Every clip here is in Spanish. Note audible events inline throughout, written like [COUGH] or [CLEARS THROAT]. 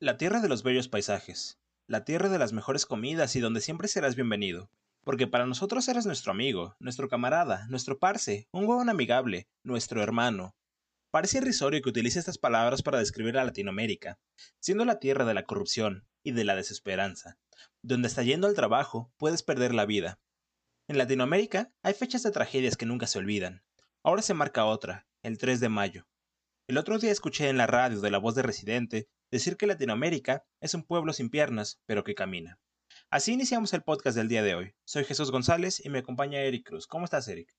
La tierra de los bellos paisajes, la tierra de las mejores comidas y donde siempre serás bienvenido, porque para nosotros eres nuestro amigo, nuestro camarada, nuestro parce, un huevón amigable, nuestro hermano. Parece irrisorio que utilice estas palabras para describir a Latinoamérica, siendo la tierra de la corrupción y de la desesperanza, donde hasta yendo al trabajo puedes perder la vida. En Latinoamérica hay fechas de tragedias que nunca se olvidan. Ahora se marca otra, el 3 de mayo. El otro día escuché en la radio de la voz de residente decir que Latinoamérica es un pueblo sin piernas, pero que camina. Así iniciamos el podcast del día de hoy. Soy Jesús González y me acompaña Eric Cruz. ¿Cómo estás, Eric?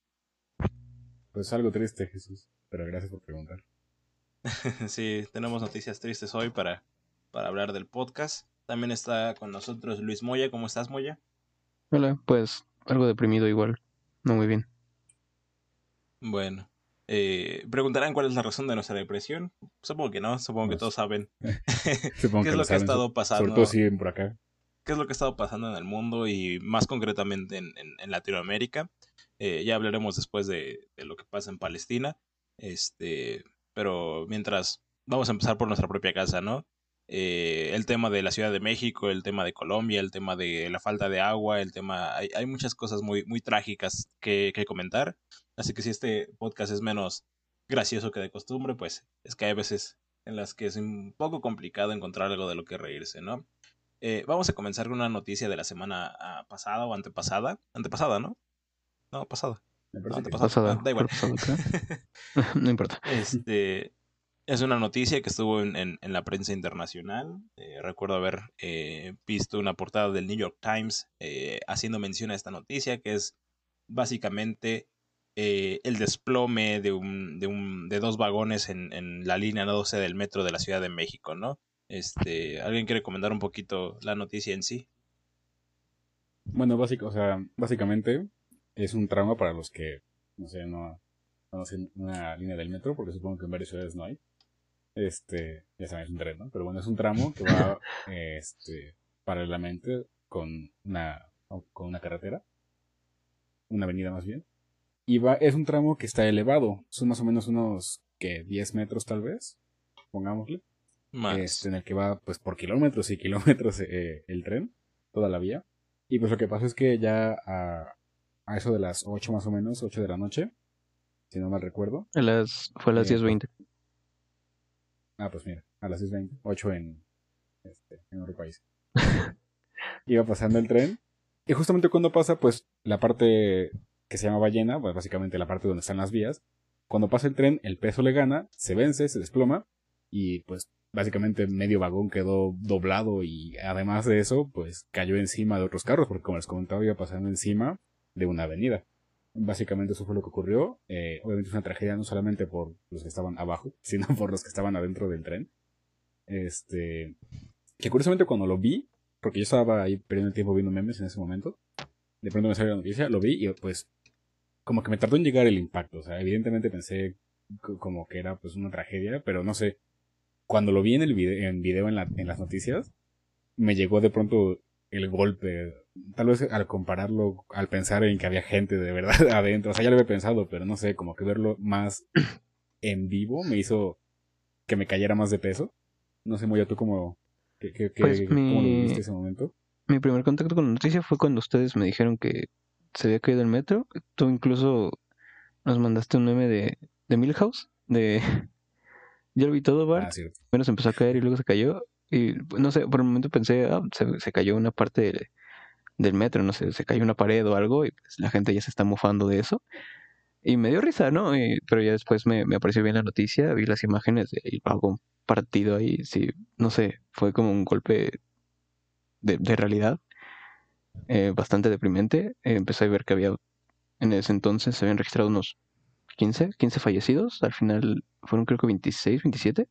Pues algo triste, Jesús, pero gracias por preguntar. [LAUGHS] sí, tenemos noticias tristes hoy para, para hablar del podcast. También está con nosotros Luis Moya. ¿Cómo estás, Moya? Hola, pues algo deprimido igual. No muy bien. Bueno, eh, preguntarán cuál es la razón de nuestra depresión. Supongo que no, supongo que todos saben. [LAUGHS] Supongo [LAUGHS] ¿Qué que es lo que ha estado pasando? Sobre todo por acá. ¿Qué es lo que ha estado pasando en el mundo y más concretamente en, en- en Latinoamérica? Eh, ya hablaremos después de, de lo que pasa en Palestina. Este, pero mientras, vamos a empezar por nuestra propia casa, ¿no? Eh, el tema de la Ciudad de México, el tema de Colombia, el tema de la falta de agua, el tema... Hay, hay muchas cosas muy, muy trágicas que, que comentar. Así que si este podcast es menos gracioso que de costumbre, pues es que hay veces en las que es un poco complicado encontrar algo de lo que reírse, ¿no? Eh, vamos a comenzar con una noticia de la semana ah, pasada o antepasada. Antepasada, ¿no? No, pasada. Me No, que antepasada. Pasada, Ah, da igual. ¿cuál pasada, [LAUGHS] [LAUGHS] no importa. Este, es una noticia que estuvo en, la prensa internacional. Eh, recuerdo haber eh, visto una portada del New York Times eh, haciendo mención a esta noticia, que es básicamente eh, el desplome de, un, de, un, de dos vagones en, en la línea 12 del metro de la Ciudad de México, ¿no? Este, ¿Alguien quiere comentar un poquito la noticia en sí? Bueno, básico, o sea, básicamente es un trauma para los que, no sé, no conocen una línea del metro, porque supongo que en varias ciudades no hay. Este, ya saben, es un tren, ¿no? Pero bueno, es un tramo que va, [LAUGHS] este, paralelamente con una, con una carretera, una avenida más bien. Y va, es un tramo que está elevado, son más o menos unos, que 10 metros tal vez, pongámosle. Más. este, en el que va pues por kilómetros y kilómetros eh, el tren, toda la vía. Y pues lo que pasa es que ya a, a eso de las 8 más o menos, 8 de la noche, si no mal recuerdo. A las, fue a las Eh, 10.20. Ah, pues mira, a las 6.20, 8 en, este, en otro país. [LAUGHS] Iba pasando el tren. Y justamente cuando pasa, pues la parte que se llama ballena, pues básicamente la parte donde están las vías, cuando pasa el tren, el peso le gana, se vence, se desploma y pues básicamente medio vagón quedó doblado y además de eso, pues cayó encima de otros carros, porque como les comentaba, iba pasando encima de una avenida. Básicamente eso fue lo que ocurrió. Eh, obviamente es una tragedia no solamente por los que estaban abajo, [LAUGHS] sino por los que estaban adentro del tren. Este, que curiosamente cuando lo vi, porque yo estaba ahí perdiendo el tiempo viendo memes en ese momento, de pronto me salió la noticia, lo vi y pues como que me tardó en llegar el impacto. O sea, evidentemente pensé co- como que era pues una tragedia, pero no sé. Cuando lo vi en el video, video en, la- en las noticias, me llegó de pronto el golpe. Tal vez al compararlo, al pensar en que había gente de verdad [LAUGHS] adentro. O sea, ya lo había pensado, pero no sé, como que verlo más en vivo me hizo que me cayera más de peso. No sé, Moya, tú cómo, qué, qué- qué- Pues cómo lo mi- viviste ese momento. Mi primer contacto con la noticia fue cuando ustedes me dijeron que se había caído el metro. Tú incluso nos mandaste un meme de, de Milhouse, de... [LAUGHS] Yo lo vi todo, Bart. Ah, empezó a caer y luego se cayó. Y no sé, por un momento pensé, ah, se, se cayó una parte del, del metro, no sé, se cayó una pared o algo y pues la gente ya se está mofando de eso. Y me dio risa, ¿no? Pero ya después me, me apareció bien la noticia, vi las imágenes del vagón partido ahí, sí, no sé, fue como un golpe de, de realidad eh, bastante deprimente. Eh, empecé a ver que había, en ese entonces se habían registrado unos 15, 15 fallecidos, al final fueron creo que 26, 27.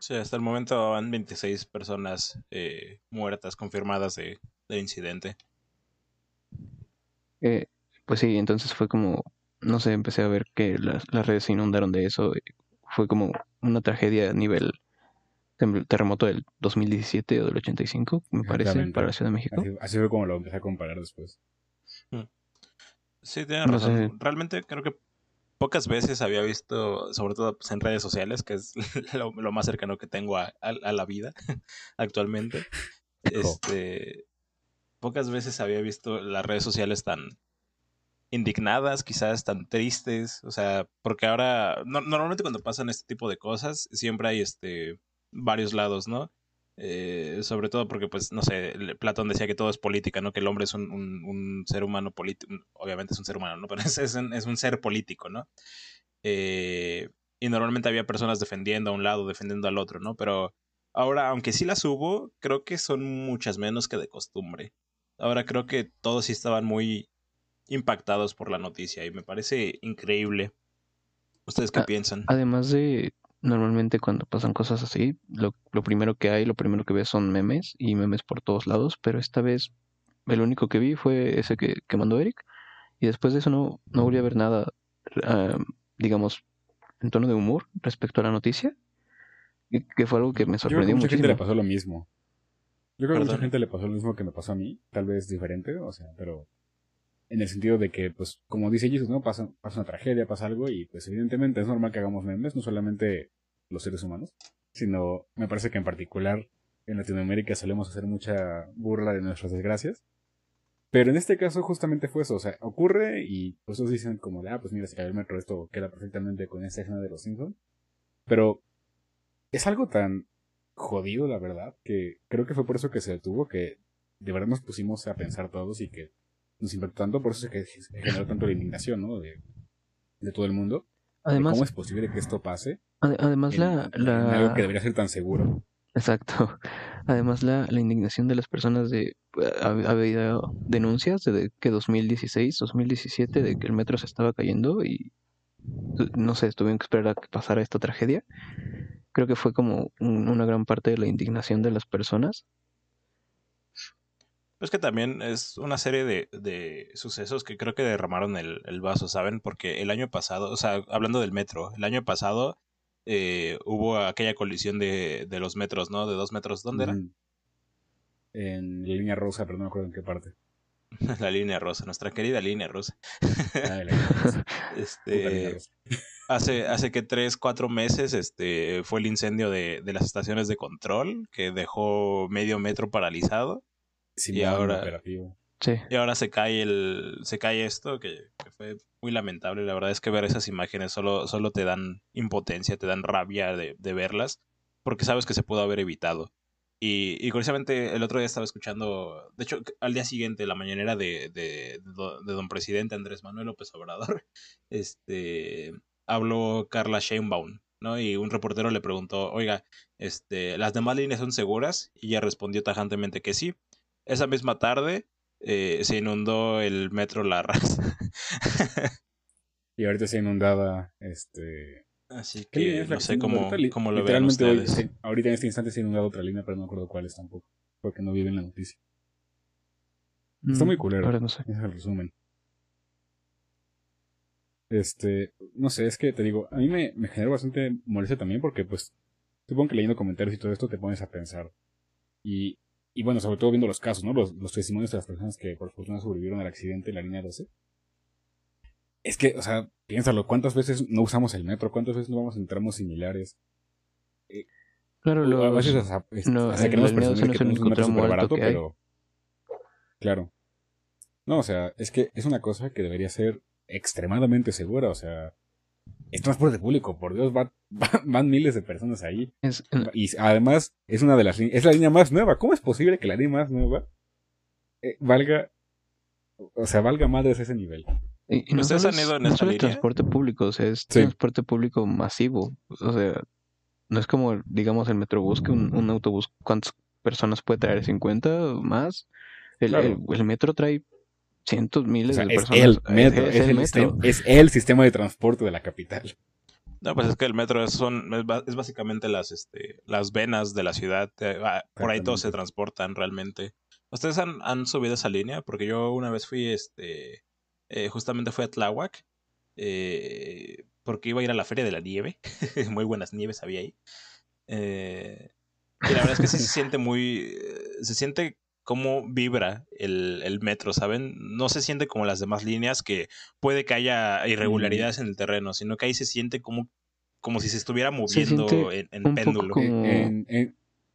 Sí, hasta el momento van 26 personas eh, muertas confirmadas de, del incidente. Eh, pues sí, entonces fue como, no sé, empecé a ver que las, las redes se inundaron de eso. Fue como una tragedia a nivel terremoto del 2017 o del 85, me parece, para la Ciudad de México. Así, así fue como lo empecé a comparar después. Sí, tienes No razón. sé. Realmente creo que pocas veces había visto, sobre todo pues, en redes sociales, que es [LAUGHS] lo, más cercano que tengo a, la vida [LAUGHS] actualmente. Este, pocas veces había visto las redes sociales tan indignadas, quizás tan tristes, o sea, porque ahora, normalmente cuando pasan este tipo de cosas, siempre hay este varios lados, ¿no? Eh, sobre todo porque, pues, no sé, Platón decía que todo es política, ¿no? Que el hombre es un, ser humano político, obviamente es un ser humano, ¿no? [LAUGHS] Pero es, es, un, es un, ser político, ¿no? Eh, y normalmente había personas defendiendo a un lado, defendiendo al otro, ¿no? Pero ahora, aunque sí las hubo, creo que son muchas menos que de costumbre. Ahora creo que todos sí estaban muy impactados por la noticia y me parece increíble. ¿Ustedes qué piensan? Además de Normalmente cuando pasan cosas así, lo, lo, primero que hay, lo primero que ves son memes y memes por todos lados, pero esta vez el único que vi fue ese que, que mandó Eric y después de eso no, no volví a ver nada, digamos, en tono de humor respecto a la noticia, que fue algo que me sorprendió mucho. mucha gente le pasó lo mismo. Yo creo que a mucha gente le pasó lo mismo que me pasó a mí, tal vez diferente, o sea, pero en el sentido de que, pues, como dice Jesus, ¿no? Pasa, pasa una tragedia, pasa algo y, pues, evidentemente es normal que hagamos memes, no solamente los seres humanos, sino me parece que en particular en Latinoamérica solemos hacer mucha burla de nuestras desgracias. Pero en este caso justamente fue eso, o sea, ocurre y pues todos dicen como de, ah, pues mira, se cayó el metro, esto queda perfectamente con esta escena de los Simpsons. Pero es algo tan jodido, la verdad, que creo que fue por eso que se detuvo, que de verdad nos pusimos a pensar todos y que nos impactó tanto, por eso se generó tanto la indignación, ¿no? De, de todo el mundo. Además, ¿Cómo es posible que esto pase? además, la, la... algo que debería ser tan seguro. Exacto. Además, la, la indignación de las personas de... Ha, habido denuncias de que 2016, 2017, de que el metro se estaba cayendo y no sé, tuvieron que esperar a que pasara esta tragedia. Creo que fue como una gran parte de la indignación de las personas es que también es una serie de, de sucesos que creo que derramaron el, el, vaso, ¿saben? Porque el año pasado, o sea, hablando del metro, el año pasado eh, hubo aquella colisión de, de, los metros, ¿no? De dos metros, ¿dónde era? En la línea rosa, pero no me acuerdo en qué parte. [LAUGHS] la línea rosa, nuestra querida línea rosa. ah, [LAUGHS] este, hace, hace que tres, cuatro meses este, fue el incendio de, de las estaciones de control que dejó medio metro paralizado. Y ahora y ahora se cae el se cae esto que, fue muy lamentable. La verdad es que ver esas imágenes solo solo te dan impotencia te dan rabia de, verlas porque sabes que se pudo haber evitado. Y, y, curiosamente el otro día estaba escuchando de hecho al día siguiente la mañanera de, de, de don presidente Andrés Manuel López Obrador [LAUGHS] este habló Carla Sheinbaum ¿no? Y un reportero le preguntó, oiga, este, ¿las demás líneas son seguras? Y ella respondió tajantemente que sí. Esa misma tarde eh, se inundó el metro La Raza. [LAUGHS] y ahorita se inundaba este... Así que no sé cómo, cómo lo ven ustedes. ahorita en este instante se ha inundado otra línea, pero no me acuerdo cuál es tampoco, porque no vive en la noticia. Está muy mm, culero. Ahora no sé. Ese es el resumen. Este, no sé, es que te digo, a mí me, me genera bastante molestia también porque pues supongo que leyendo comentarios y todo esto te pones a pensar. Y y bueno, sobre todo viendo los casos, ¿no? Los, los testimonios de las personas que por fortuna sobrevivieron al accidente en la línea 12. Es que, o sea, piénsalo, ¿cuántas veces no usamos el metro? ¿Cuántas veces no vamos en tramos similares? Eh, claro, lo, a veces hasta, no, queremos presumir que tenemos un metro súper barato, pero... Claro. No, o sea, es que es una cosa que debería ser extremadamente segura, o sea, es transporte público, por Dios, [LAUGHS] van miles de personas ahí. y además es una de las es la línea más nueva. ¿Cómo es posible que la línea más nueva eh, valga, o sea, valga más de ese nivel? Y, no, solo, es, transporte público, o sea, es transporte público masivo. O sea, no es como, digamos, el Metrobús, que un, autobús, ¿cuántas personas puede traer? ¿50 más? El, el metro trae cientos, miles de personas. El metro, es, el, metro. es el sistema de transporte de la capital. No, pues es que el metro es, son, es, básicamente las, este, las venas de la ciudad. Eh, ah, por ahí todos se transportan realmente. ¿Ustedes han, han, subido esa línea? Porque yo una vez fui, este, eh, justamente fui a Tláhuac, eh, porque iba a ir a la Feria de la Nieve. [LAUGHS] muy buenas nieves había ahí. y la verdad es que sí se siente muy, se siente cómo vibra el, el, metro, ¿saben? No se siente como las demás líneas que puede que haya irregularidades en el terreno, sino que ahí se siente como, como si se estuviera moviendo en, en péndulo.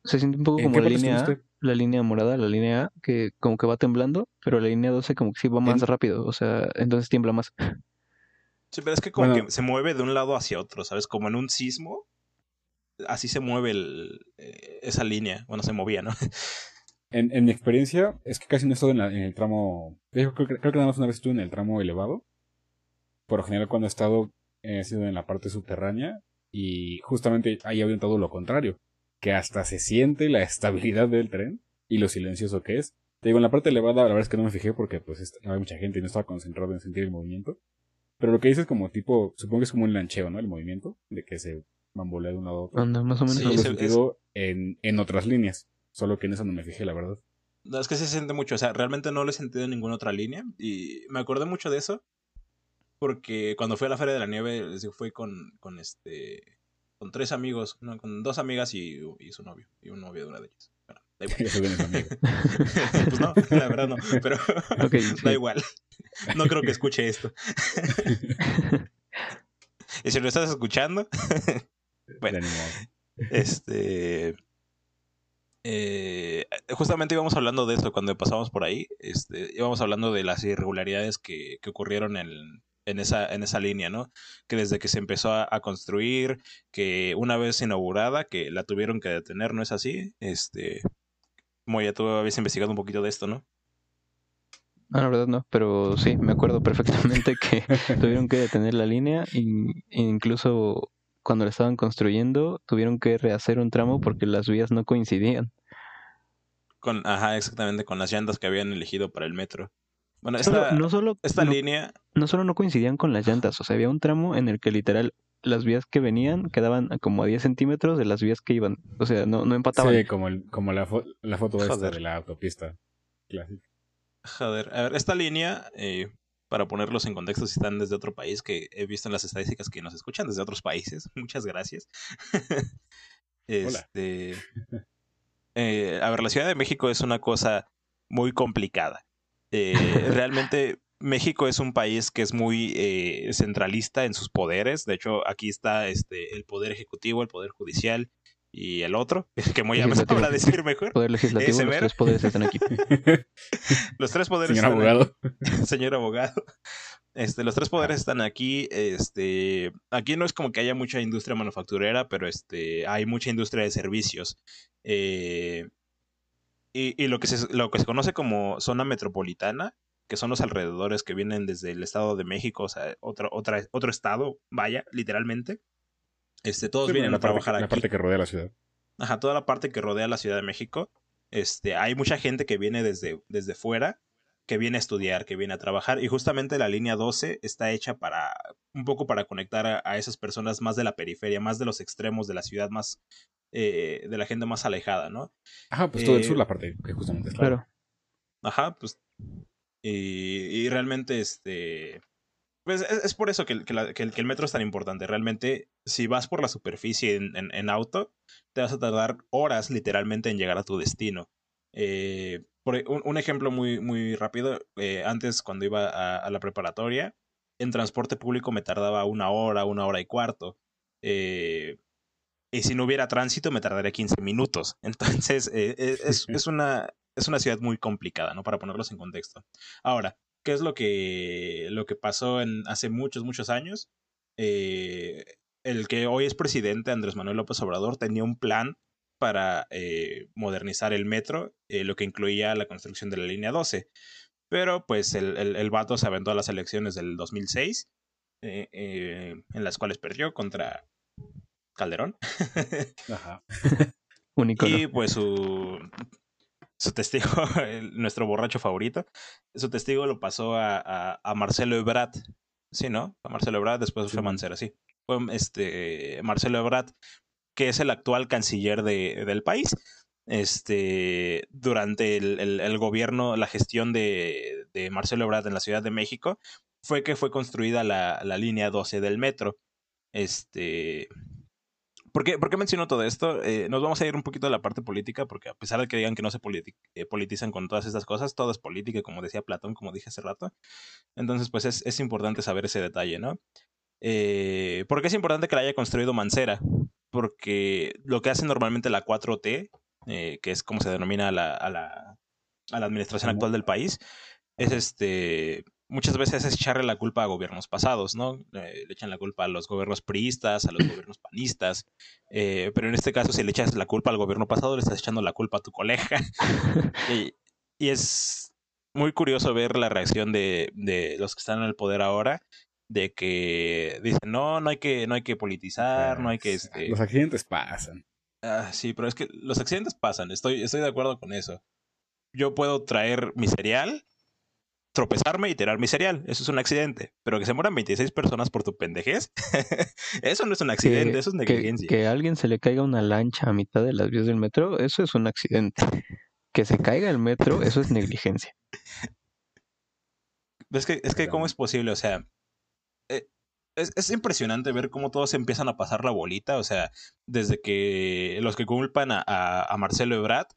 se siente un poco como la línea, la línea morada, la línea A, que como que va temblando, pero la línea 12 como que sí va más rápido, o sea, entonces tiembla más. Sí, pero es que como que se mueve de un lado hacia otro, ¿sabes? Como en un sismo, así se mueve el, eh, esa línea. Bueno, se movía, ¿no? [LAUGHS] En, en mi experiencia, es que casi no he estado en, el tramo. Creo, creo, que nada más una vez estuve en el tramo elevado. Por lo general, cuando he estado, he sido en la parte subterránea. Y justamente ahí había todo lo contrario. Que hasta se siente la estabilidad del tren y lo silencioso que es. Te digo, en la parte elevada, la verdad es que no me fijé porque pues había mucha gente y no estaba concentrado en sentir el movimiento. Pero lo que dices como tipo, supongo que es como un lancheo, ¿no? El movimiento, de que se bambolea de un lado a otro. Anda, más o menos. Sí, sentido en, en otras líneas. Solo que en eso no me fijé, la verdad. No, es que se siente mucho, o sea, realmente no lo he sentido en ninguna otra línea. Y me acordé mucho de eso. Porque cuando fui a la Feria de la Nieve, fui con, con este. con tres amigos, no, con dos amigas y, y, su novio. Y un novio de una de ellas. Bueno, da igual. [LAUGHS] pues no, la verdad no. Pero [LAUGHS] da igual. No creo que escuche esto. [LAUGHS] y si lo estás escuchando. bueno. Este. Eh, justamente íbamos hablando de esto cuando pasamos por ahí. Este, íbamos hablando de las irregularidades que, que ocurrieron en, en, esa, en esa línea, ¿no? Que desde que se empezó a, construir, que una vez inaugurada, que la tuvieron que detener, ¿no es así? Este, como ya tú habías investigado un poquito de esto, ¿no? Ah, la verdad no, pero sí, me acuerdo perfectamente [LAUGHS] que tuvieron que detener la línea e incluso cuando la estaban construyendo tuvieron que rehacer un tramo porque las vías no coincidían. Con, ajá, exactamente, con las llantas que habían elegido para el metro. Bueno, esta, no solo, esta línea... No solo no coincidían con las llantas, o sea, había un tramo en el que literal las vías que venían quedaban como a 10 centímetros de las vías que iban. O sea, no, no empataban. Sí, como, el, como la, la foto esta de la autopista clásica. Joder, a ver, esta línea, eh, para ponerlos en contexto si están desde otro país, que he visto en las estadísticas que nos escuchan desde otros países. [LAUGHS] Muchas gracias. [LAUGHS] este, eh, a ver, la Ciudad de México es una cosa muy complicada. Eh, [LAUGHS] realmente México es un país que es muy eh, centralista en sus poderes. De hecho, aquí está este, el poder ejecutivo, el poder judicial y el otro, [LAUGHS] que a para decir mejor. Poder legislativo, los tres poderes están aquí. [LAUGHS] los tres poderes. Señor abogado. Señor abogado. Este, los tres poderes están aquí. Este, aquí no es como que haya mucha industria manufacturera, pero este, hay mucha industria de servicios. Eh, y, y lo, que se, lo que se conoce como zona metropolitana, que son los alrededores que vienen desde el Estado de México, o sea, otro, otra, otro estado, vaya, literalmente. Este, todos vienen a trabajar aquí. La parte que rodea la ciudad. Ajá, toda la parte que rodea la Ciudad de México. Este, hay mucha gente que viene desde, desde fuera, que viene a estudiar, que viene a trabajar. Y justamente la línea 12 está hecha para, un poco para conectar a, esas personas más de la periferia, más de los extremos de la ciudad, más eh, de la gente más alejada, ¿no? Ajá, pues todo el sur, eh, la parte que justamente está. Claro. Ajá, pues. Y, y realmente, este pues es, por eso que, el, metro es tan importante. Realmente, si vas por la superficie en, auto, te vas a tardar horas literalmente en llegar a tu destino. Eh, por e, un, ejemplo muy, muy rápido, eh, antes cuando iba a, la preparatoria, en transporte público me tardaba una hora, una hora y cuarto. Eh, y si no hubiera tránsito, me tardaría 15 minutos. [LAUGHS] Entonces, es, [LAUGHS] es, una, es una ciudad muy complicada, ¿no? Para ponerlos en contexto. Ahora, ¿Qué es lo que, lo que pasó en, hace muchos, muchos años? El que hoy es presidente, Andrés Manuel López Obrador, tenía un plan para eh, modernizar el metro, eh, lo que incluía la construcción de la línea 12. Pero pues el, el, vato se aventó a las elecciones del 2006, en las cuales perdió contra Calderón. [LAUGHS] Ajá. [LAUGHS] y pues su, su testigo, [LAUGHS] nuestro borracho favorito, su testigo lo pasó a, a, Marcelo Ebrard, sí, ¿no? A Marcelo Ebrard, después fue Mancera, sí. Fue este, Marcelo Ebrard, que es el actual canciller de, del país. Este, durante el, el, gobierno, la gestión de, de, Marcelo Ebrard en la Ciudad de México, fue que fue construida la, la línea 12 del metro. Este, ¿Por qué, ¿Por qué menciono todo esto? Eh, nos vamos a ir un poquito a la parte política, porque a pesar de que digan que no se eh, politizan con todas estas cosas, todo es política, como decía Platón, como dije hace rato. Entonces, pues es, es importante saber ese detalle, ¿no? Eh, ¿Por qué es importante que la haya construido Mancera? Porque lo que hace normalmente la 4T, eh, que es como se denomina a la, a la, a la administración actual del país, es este muchas veces es echarle la culpa a gobiernos pasados, ¿no? Eh, le echan la culpa a los gobiernos priistas, a los gobiernos panistas, eh, pero en este caso si le echas la culpa al gobierno pasado, le estás echando la culpa a tu colega. [LAUGHS] y, y, es muy curioso ver la reacción de, de, los que están en el poder ahora, de que dicen, no, no hay que, no hay que politizar, no hay que... Este... Los accidentes pasan. Ah, sí, pero es que los accidentes pasan, estoy, estoy de acuerdo con eso. Yo puedo traer mi cereal tropezarme y tirar mi cereal. Eso es un accidente. Pero que se mueran 26 personas por tu pendejez, [LAUGHS] eso no es un accidente, eso es negligencia. Que, a alguien se le caiga una lancha a mitad de las vías del metro, eso es un accidente. Que se caiga el metro, eso es negligencia. Es que, es que ¿cómo es posible? O sea, es, es, impresionante ver cómo todos empiezan a pasar la bolita. O sea, desde que los que culpan a, a, a Marcelo Ebrard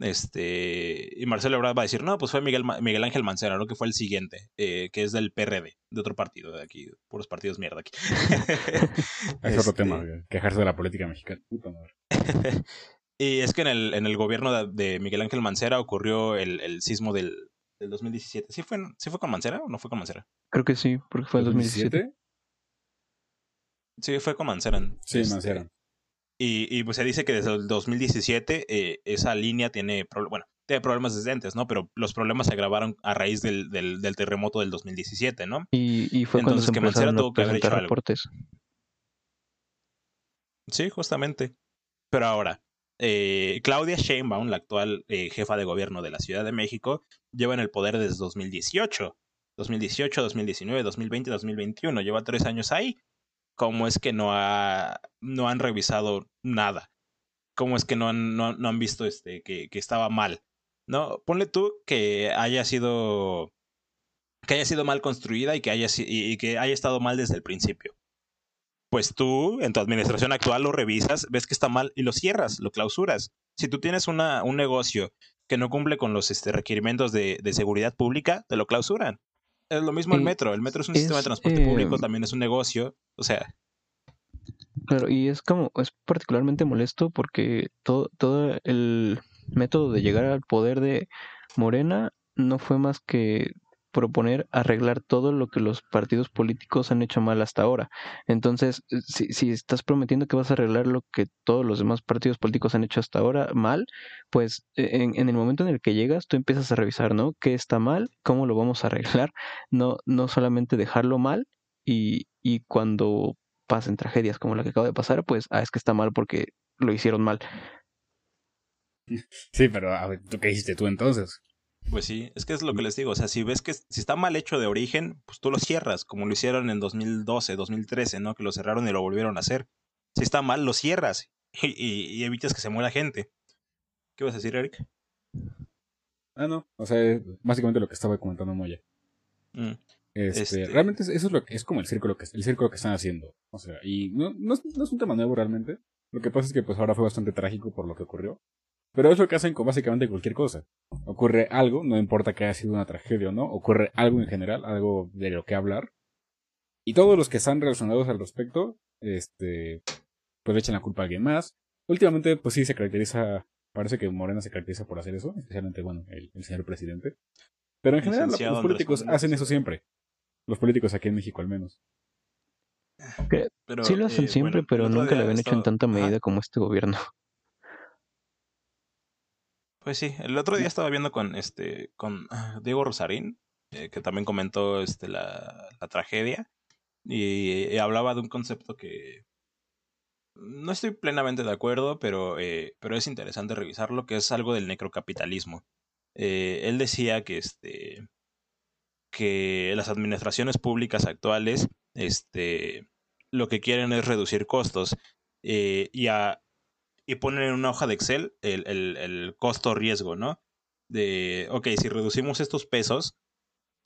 este, y Marcelo Ebrard va a decir, no, pues fue Miguel, Miguel Ángel Mancera, ¿no? Que fue el siguiente, eh, que es del PRD, de otro partido de aquí, puros partidos mierda aquí. [LAUGHS] es otro tema, este quejarse de la política mexicana. [LAUGHS] y es que en el, en el gobierno de, de Miguel Ángel Mancera ocurrió el, el sismo del, del 2017. ¿Sí fue, ¿Sí fue con Mancera o no fue con Mancera? Creo que sí, porque fue el 2017. Sí, fue con Mancera. Sí, este, Mancera. Y, y, pues se dice que desde el 2017 eh, esa línea tiene, bueno, tiene problemas desde antes, ¿no? Pero los problemas se agravaron a raíz del, del, del terremoto del 2017, ¿no? Y, y fue Entonces, cuando se que tuvo que haber hecho reportes. Algo. Sí, justamente. Pero ahora, eh, Claudia Sheinbaum, la actual eh, jefa de gobierno de la Ciudad de México, lleva en el poder desde 2018. 2018, 2019, 2020, 2021. Lleva tres años ahí cómo es que no, ha, no han revisado nada. Cómo es que no han, no, han visto este, que, que, estaba mal. No, ponle tú que haya sido que haya sido mal construida y que haya, y que haya estado mal desde el principio. Pues tú, en tu administración actual, lo revisas, ves que está mal y lo cierras, lo clausuras. Si tú tienes una, un negocio que no cumple con los este, requerimientos de, de seguridad pública, te lo clausuran. Es lo mismo el metro. El metro es un es, sistema de transporte eh, público, también es un negocio. O sea. Claro, y es como, es particularmente molesto porque todo, todo el método de llegar al poder de Morena no fue más que proponer arreglar todo lo que los partidos políticos han hecho mal hasta ahora. Entonces, eh, si, si, estás prometiendo que vas a arreglar lo que todos los demás partidos políticos han hecho hasta ahora mal, pues e, en, el momento en el que llegas, tú empiezas a revisar, ¿no? ¿Qué está mal? ¿Cómo lo vamos a arreglar? No, no solamente dejarlo mal y, y cuando pasen tragedias como la que acaba de pasar, pues, ah, es que está mal porque lo hicieron mal. Sí, pero a ver, ¿tú qué hiciste tú entonces? Pues sí, es que es lo que les digo, o sea, si ves que si está mal hecho de origen, pues tú lo cierras, como lo hicieron en 2012, 2013, ¿no? Que lo cerraron y lo volvieron a hacer. Si está mal, lo cierras y, [LAUGHS] y, y evitas que se muera gente. ¿Qué vas a decir, Eric? Ah, no, o sea, básicamente lo que estaba comentando Moya. Mm. Este, este... Realmente eso es lo que es como el círculo que el círculo que están haciendo. O sea, y no, no, es, no es un tema nuevo realmente. Lo que pasa es que pues ahora fue bastante trágico por lo que ocurrió. Pero es lo que hacen con básicamente cualquier cosa. Ocurre algo, no importa que haya sido una tragedia o no, ocurre algo en general, algo de lo que hablar. Y todos los que están relacionados al respecto, este, pues le echan la culpa a alguien más. Últimamente, pues sí se caracteriza, parece que Morena se caracteriza por hacer eso, especialmente, bueno, el, el señor presidente. Pero en general los políticos hacen eso siempre. Los políticos aquí en México al menos. Pero, sí lo hacen eh, siempre, bueno, pero nunca lo habían hecho en tanta medida Ajá. como este gobierno. Pues sí, el otro día estaba viendo con este con ah, Diego Rosarín, eh, que también comentó este la, la tragedia, y, y, hablaba de un concepto que no estoy plenamente de acuerdo, pero, eh, pero es interesante revisarlo, que es algo del necrocapitalismo. Eh, él decía que este que las administraciones públicas actuales este lo que quieren es reducir costos eh, y a y ponen en una hoja de Excel el, el, el costo-riesgo, ¿no? De, ok, si reducimos estos pesos,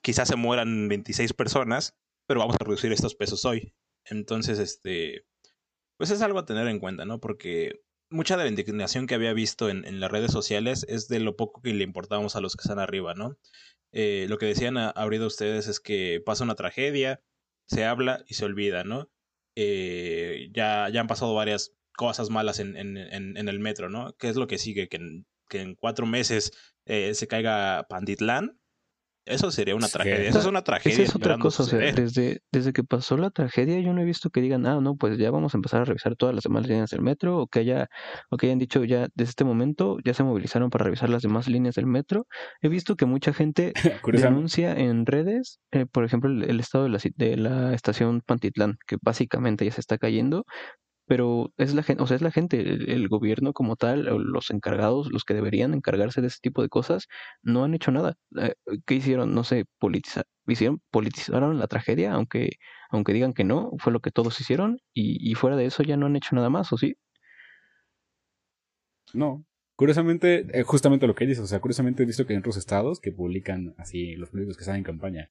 quizás se mueran 26 personas, pero vamos a reducir estos pesos hoy. Entonces, este, pues es algo a tener en cuenta, ¿no? Porque mucha de la indignación que había visto en, las redes sociales es de lo poco que le importábamos a los que están arriba, ¿no? Eh, lo que decían ahorita ustedes es que pasa una tragedia, se habla y se olvida, ¿no? Eh, ya, ya han pasado varias cosas malas en, en, en, el metro, ¿no? ¿Qué es lo que sigue? Que en, que en cuatro meses eh, se caiga Panditlán eso sería una tragedia. Eso es una tragedia. Esa es otra cosa. O sea, desde, desde que pasó la tragedia, yo no he visto que digan, ah, no, pues ya vamos a empezar a revisar todas las demás líneas del metro, o que haya, o que hayan dicho ya desde este momento ya se movilizaron para revisar las demás líneas del metro. He visto que mucha gente [LAUGHS] denuncia en redes, eh, por ejemplo, el, estado de la, de la estación Pantitlán, que básicamente ya se está cayendo, pero es la gente, o sea, es la gente, el, gobierno como tal, los encargados, los que deberían encargarse de ese tipo de cosas, no han hecho nada. Eh, ¿Qué hicieron? No sé, politizar, hicieron, politizaron la tragedia, aunque, aunque digan que no, fue lo que todos hicieron, y, y fuera de eso ya no han hecho nada más, ¿o sí? No, Curiosamente, eh, justamente lo que dices, o sea, curiosamente he visto que hay otros estados que publican así los políticos que están en campaña.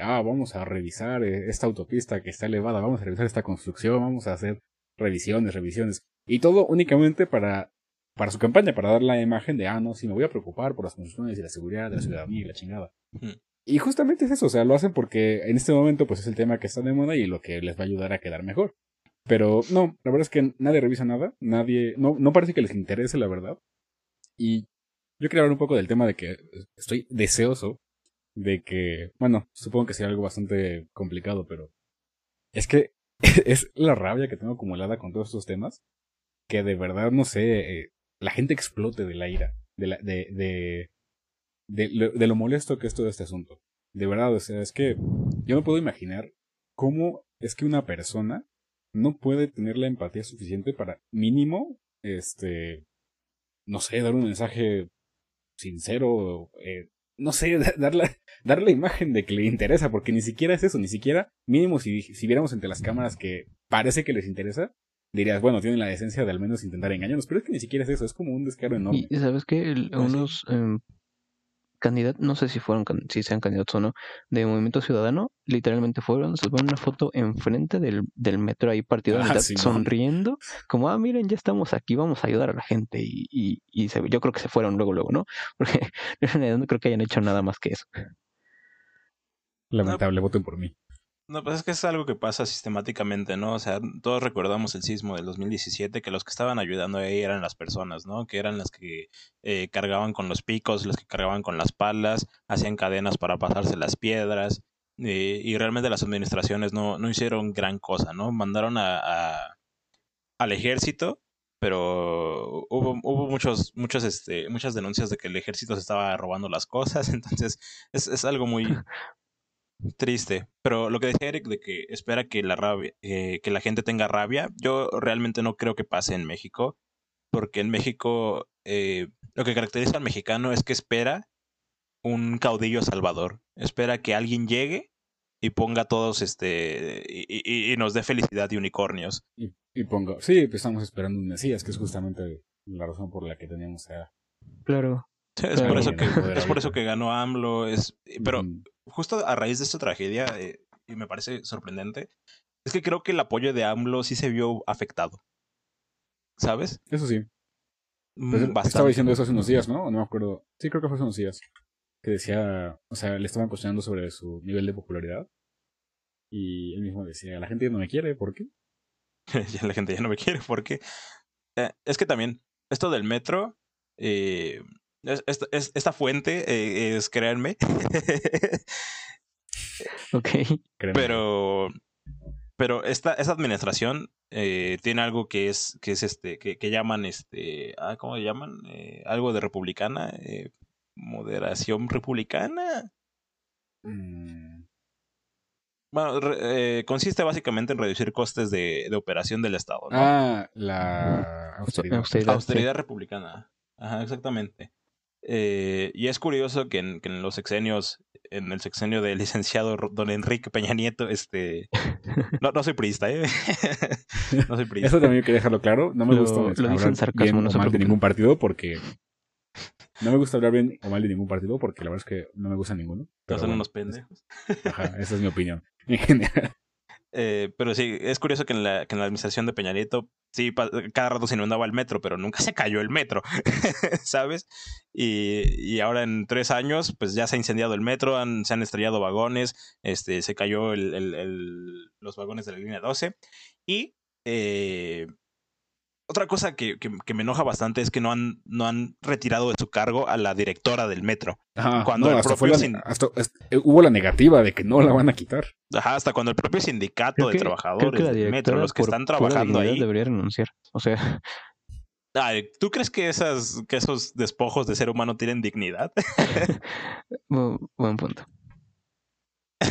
ah, vamos a revisar eh, esta autopista que está elevada, vamos a revisar esta construcción, vamos a hacer revisiones, revisiones. Y todo únicamente para, para su campaña, para dar la imagen de, ah, no, sí, me voy a preocupar por las construcciones y la seguridad de la ciudadanía y la chingada. Y justamente es eso, o sea, lo hacen porque en este momento pues es el tema que está de moda y lo que les va a ayudar a quedar mejor. Pero no, la verdad es que nadie revisa nada, nadie, no, no parece que les interese la verdad. Y yo quería hablar un poco del tema de que estoy deseoso de que, bueno, supongo que sea algo bastante complicado, pero es que [LAUGHS] es la rabia que tengo acumulada con todos estos temas, que de verdad, no sé, eh, la gente explote de la ira, de, la, de, de, de, lo, molesto que es todo este asunto. De verdad, o sea, es que yo no puedo imaginar cómo es que una persona no puede tener la empatía suficiente para mínimo, este, no sé, dar un mensaje sincero, eh, no sé, [LAUGHS] dar la, dar la imagen de que le interesa, porque ni siquiera es eso, ni siquiera, mínimo si, si viéramos entre las cámaras que parece que les interesa, dirías, bueno, tienen la decencia de al menos intentar engañarnos, pero es que ni siquiera es eso, es como un descaro enorme. Y sabes que unos eh, candidatos, no sé si fueron, si sean candidatos o no, de Movimiento Ciudadano, literalmente fueron, se ponen una foto enfrente del, del metro ahí partido ah, sonriendo, como, ah, miren, ya estamos aquí, vamos a ayudar a la gente, y, y, y se, yo creo que se fueron luego, luego, ¿no? [LAUGHS] Porque [LAUGHS] no creo que hayan hecho nada más que eso. Lamentable, voten por mí. No, pues es que es algo que pasa sistemáticamente, ¿no? O sea, todos recordamos el sismo del 2017, que los que estaban ayudando ahí eran las personas, ¿no? Que eran las que eh, cargaban con los picos, los que cargaban con las palas, hacían cadenas para pasarse las piedras, eh, y realmente las administraciones no, no hicieron gran cosa, ¿no? Mandaron a, al ejército, pero hubo, hubo muchos, muchos, este, muchas denuncias de que el ejército se estaba robando las cosas, [LAUGHS] entonces es, es algo muy, [LAUGHS] Triste, pero lo que decía Eric de que espera que la rabia, eh, que la gente tenga rabia, yo realmente no creo que pase en México, porque en México eh, lo que caracteriza al mexicano es que espera un caudillo salvador, espera que alguien llegue y ponga todos este y, nos dé felicidad y unicornios. Y, y ponga, sí, pues estamos esperando un Mesías, que es justamente la razón por la que teníamos a Claro. [LAUGHS] Es, por eso que, es por eso que ganó AMLO. Es, pero justo a raíz de esta tragedia, eh, y me parece sorprendente, es que creo que el apoyo de AMLO sí se vio afectado. ¿Sabes? Eso sí. Mm, pues, estaba diciendo eso hace unos días, ¿no? No me acuerdo. Sí, creo que fue hace unos días. Que decía, o sea, le estaban cuestionando sobre su nivel de popularidad. Y él mismo decía, la gente ya no me quiere, ¿por qué? [LAUGHS] la gente ya no me quiere, ¿por qué? Eh, es que también, esto del metro, eh, esta, esta fuente eh, es créanme. [LAUGHS] ok. Pero, pero esta, esta administración eh, tiene algo que es, que es este, que, que llaman este, ah, ¿cómo le llaman? Eh, algo de republicana, eh, moderación republicana. Mm. Bueno, eh, consiste básicamente en reducir costes de, de operación del Estado. ¿no? Ah, la austeridad. Austeridad, austeridad republicana. Ajá, exactamente. Eh, y es curioso que en, que en, los sexenios, en el sexenio del [LAUGHS] licenciado don Enrique Peña Nieto, este... [LAUGHS] No, no soy priista, ¿eh? [LAUGHS] no soy priista. Eso también quería dejarlo claro. No me gusta lo hablar sarcasmo, bien o mal de ningún partido porque... No me gusta hablar bien o mal de ningún partido porque la verdad es que no me gusta ninguno. Pero son unos pendejos. Ajá, esa es mi opinión. En general. Eh, pero sí, es curioso que en la, que en la administración de Peña Nieto, sí, cada rato se inundaba el metro, pero nunca [LAUGHS] se cayó el metro, [LAUGHS] ¿sabes? Y, y, ahora en tres años, pues ya se ha incendiado el metro, se han estrellado vagones, este, se cayó el, el, los vagones de la línea 12 y eh, otra cosa que, que, me enoja bastante es que no han, no han retirado de su cargo a la directora del metro. cuando hasta, eh, hubo la negativa de que no la van a quitar. Ajá, hasta cuando el propio sindicato de trabajadores del metro, los que están trabajando ahí. Debería renunciar. O sea. [LAUGHS] ¿Tú crees que, esas, que esos despojos de ser humano tienen dignidad? [LAUGHS] buen punto.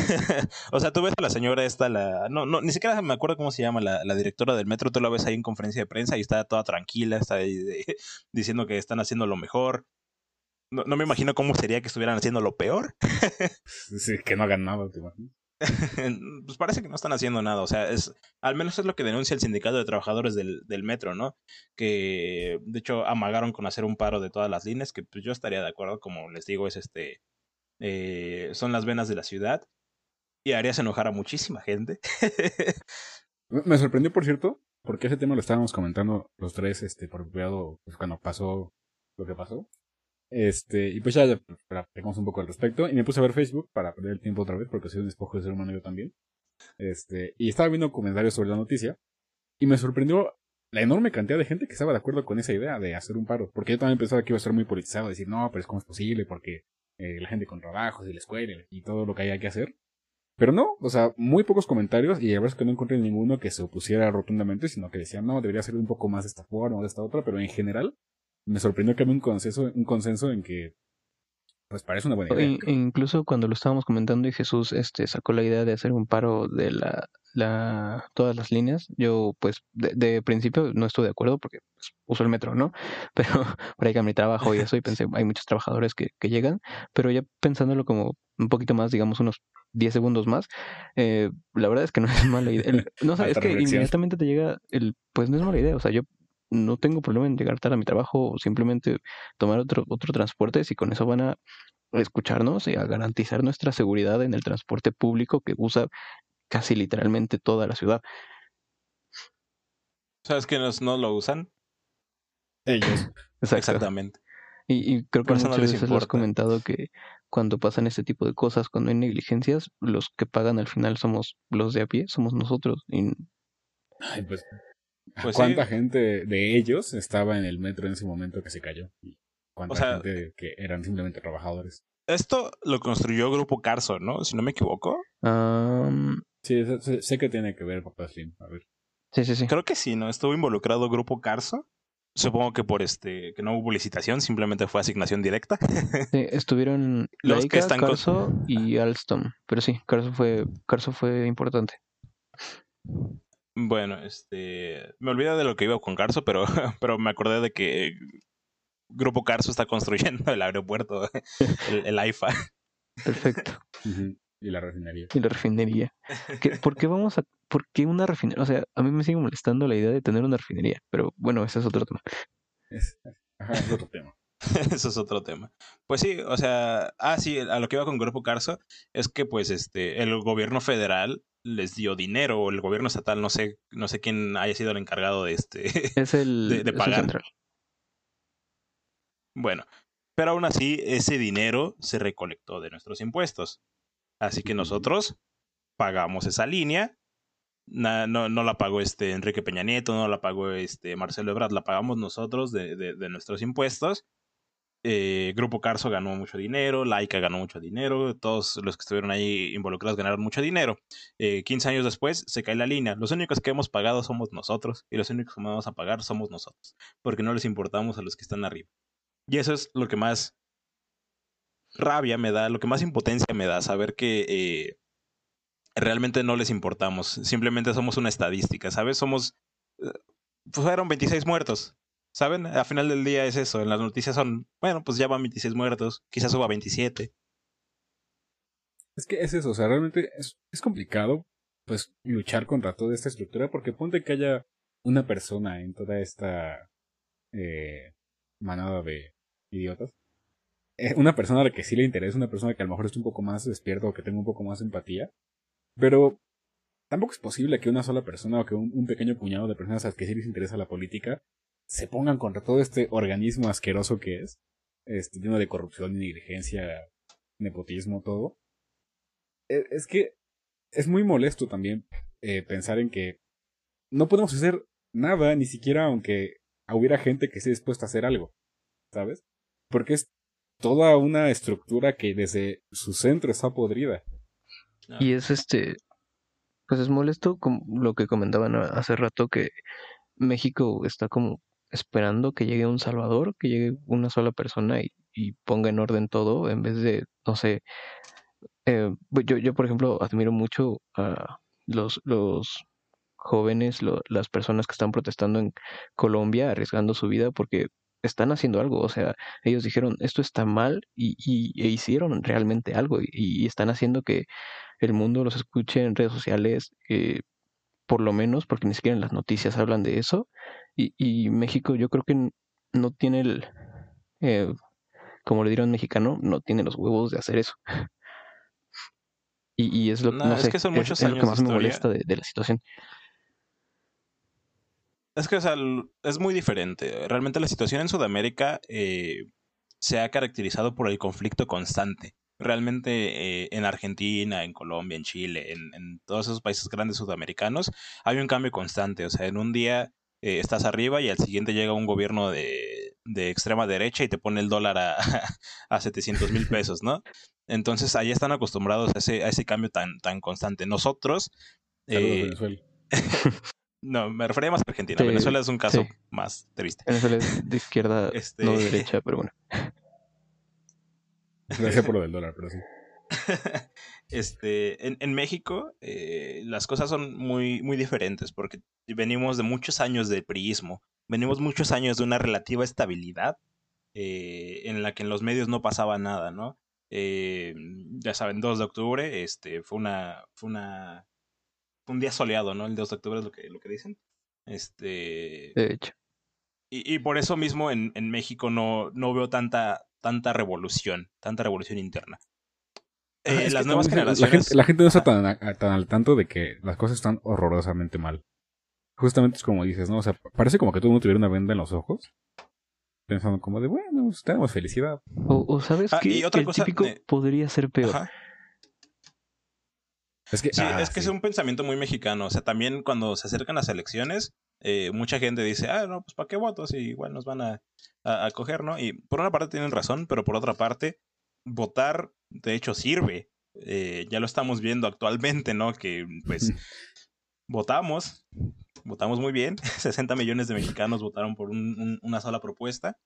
[LAUGHS] o sea, tú ves a la señora esta, la. No, no, ni siquiera me acuerdo cómo se llama, la, la, directora del metro, tú la ves ahí en conferencia de prensa y está toda tranquila, está ahí [LAUGHS] diciendo que están haciendo lo mejor. No, no, me imagino cómo sería que estuvieran haciendo lo peor. [LAUGHS] sí, que no hagan nada, te pues parece que no están haciendo nada, o sea, es al menos es lo que denuncia el sindicato de trabajadores del, del metro, ¿no? Que de hecho amagaron con hacer un paro de todas las líneas, que pues yo estaría de acuerdo, como les digo, es este eh, son las venas de la ciudad y harías enojar a muchísima gente. [LAUGHS] Me sorprendió, por cierto, porque ese tema lo estábamos comentando los tres, este, por cuidado, pues, cuando pasó lo que pasó. Este, y pues ya, ya un poco al respecto. Y me puse a ver Facebook para perder el tiempo otra vez, porque soy un despojo de ser humano yo también. Este, y estaba viendo comentarios sobre la noticia. Y me sorprendió la enorme cantidad de gente que estaba de acuerdo con esa idea de hacer un paro. Porque yo también pensaba que iba a ser muy politizado, decir, no, pero es como es posible, porque eh, la gente con trabajos y la escuela y todo lo que haya que hacer. Pero no, o sea, muy pocos comentarios y la verdad es que no encontré ninguno que se opusiera rotundamente, sino que decían, no, debería ser un poco más de esta forma o de esta otra, pero en general me sorprendió que había un consenso, un consenso en que pues parece una buena idea. incluso cuando lo estábamos comentando y Jesús este sacó la idea de hacer un paro de la, la todas las líneas, yo pues de, principio no estuve de acuerdo porque pues, uso el metro, ¿no? [LAUGHS] Pero por ahí que mi trabajo y eso y pensé, hay muchos trabajadores que, que llegan, pero ya pensándolo como un poquito más, digamos unos 10 segundos más, eh, la verdad es que no es mala idea. no, sé, [LAUGHS] es que inmediatamente te llega el, pues no es mala idea, o sea, yo no tengo problema en llegar tarde a mi trabajo o simplemente tomar otro, otro transporte si con eso van a escucharnos y a garantizar nuestra seguridad en el transporte público que usa casi literalmente toda la ciudad. ¿Sabes quiénes no lo usan? Ellos. Exactamente. Y, creo que muchas veces has comentado que cuando pasan este tipo de cosas, cuando hay negligencias, los que pagan al final somos los de a pie, somos nosotros. Y... Ay, pues pues ¿Cuánta gente de ellos estaba en el metro en ese momento que se cayó? ¿Cuánta gente que eran simplemente trabajadores? Esto lo construyó Grupo Carso, ¿no? Si no me equivoco. Sí, sé, que tiene que ver, Papá Slim. A ver. Sí, sí, sí. Creo que sí, ¿no? Estuvo involucrado Grupo Carso. Supongo que por este, que no hubo licitación, simplemente fue asignación directa. [LAUGHS] sí, estuvieron los que están Carso y Alstom. Pero sí, Carso fue, Carso fue importante. Bueno, este. Me olvidé de lo que iba con Carso, pero, [LAUGHS] pero me acordé de que Grupo Carso está construyendo el aeropuerto, [LAUGHS] el, AIFA. Perfecto. Y la refinería. Y la refinería. ¿Por qué vamos a.? ¿Por qué una refinería? O sea, a mí me sigue molestando la idea de tener una refinería, pero bueno, ese es otro tema. Es, es otro tema. [LAUGHS] Eso es otro tema. Pues sí, o sea, ah, sí, a lo que iba con Grupo Carso es que pues este, el gobierno federal les dio dinero, o el gobierno estatal, no sé, no sé quién haya sido el encargado de este [LAUGHS] es el, de, pagar. bueno, pero aún así ese dinero se recolectó de nuestros impuestos. Así que nosotros pagamos esa línea. no, no la pagó este Enrique Peña Nieto, no la pagó este Marcelo Ebrard, la pagamos nosotros de, de nuestros impuestos eh, Grupo Carso ganó mucho dinero, Laika ganó mucho dinero, todos los que estuvieron ahí involucrados ganaron mucho dinero. Eh, 15 años después se cae la línea. Los únicos que hemos pagado somos nosotros y los únicos que vamos a pagar somos nosotros, porque no les importamos a los que están arriba. Y eso es lo que más rabia me da, lo que más impotencia me da, saber que eh, realmente no les importamos, simplemente somos una estadística, ¿sabes? Somos... Eh, fueron 26 muertos. ¿Saben? Al final del día es eso. En las noticias son, bueno, pues ya van 26 muertos, quizás suba 27. Es que es eso, o sea, realmente es, es complicado, pues, luchar contra toda esta estructura, porque ponte que haya una persona en toda esta eh, manada de idiotas. Eh, una persona a la que sí le interesa, una persona que a lo mejor esté un poco más despierto o que tenga un poco más empatía. Pero tampoco es posible que una sola persona o que un, pequeño puñado de personas a las que sí les interesa la política se pongan contra todo este organismo asqueroso que es, este, lleno de corrupción, negligencia, nepotismo, todo. E, es, que es muy molesto también eh, pensar en que no podemos hacer nada, ni siquiera aunque hubiera gente que esté dispuesta a hacer algo, ¿sabes? Porque es toda una estructura que desde su centro está podrida. Y es este, pues es molesto como lo que comentaban hace rato que México está como esperando que llegue un salvador, que llegue una sola persona y, ponga en orden todo en vez de, no sé, eh, yo, yo por ejemplo admiro mucho a los, los jóvenes, las personas que están protestando en Colombia, arriesgando su vida porque están haciendo algo, o sea, ellos dijeron esto está mal y, y e hicieron realmente algo y, están haciendo que el mundo los escuche en redes sociales, eh, por lo menos, porque ni siquiera en las noticias hablan de eso y, y México yo creo que no tiene el, eh, como le dieron mexicano, no tiene los huevos de hacer eso. Y, es lo, no, es que, son muchos años lo que más me molesta de la situación. Es que, o sea, es muy diferente. Realmente la situación en Sudamérica eh, se ha caracterizado por el conflicto constante. Realmente eh, en Argentina, en Colombia, en Chile, en, todos esos países grandes sudamericanos, hay un cambio constante. O sea, en un día eh, estás arriba y al siguiente llega un gobierno de, extrema derecha y te pone el dólar a, [LAUGHS] a 700 mil pesos, ¿no? Entonces ahí están acostumbrados a ese, a ese cambio tan, tan constante. Nosotros... [LAUGHS] No, me refería más a Argentina. Venezuela es un caso más triste. Venezuela es de izquierda, [LAUGHS] este no de derecha, pero bueno. Gracias por lo del dólar, pero sí. [LAUGHS] Este, en, en México eh, las cosas son muy, muy diferentes porque venimos de muchos años de priismo, venimos muchos años de una relativa estabilidad eh, en la que en los medios no pasaba nada, ¿no? Eh, ya saben, 2 de octubre este, fue, una, fue una un día soleado, ¿no? El 2 de octubre es lo que, lo que dicen. Este. De hecho. Y, y por eso mismo en, en México no, no veo tanta, tanta revolución, tanta revolución interna. Eh, las nuevas generaciones. La gente, no está tan, tan, al tanto de que las cosas están horrorosamente mal. Justamente es como dices, ¿no? O sea, parece como que todo el mundo tuviera una venda en los ojos. Pensando como de, bueno, pues, tenemos felicidad. O, sabes ah, que, otra el típico podría ser peor. Es que, sí, ah, es que es un pensamiento muy mexicano. O sea, también cuando se acercan las elecciones, eh, mucha gente dice, ah, no, pues ¿para qué voto? Si igual nos van a, a, coger, ¿no? Y por una parte tienen razón, pero por otra parte, votar, de hecho, sirve. Eh, ya lo estamos viendo actualmente, ¿no? Que pues [LAUGHS] votamos, votamos muy bien. [LAUGHS] 60 millones de mexicanos votaron por una sola propuesta.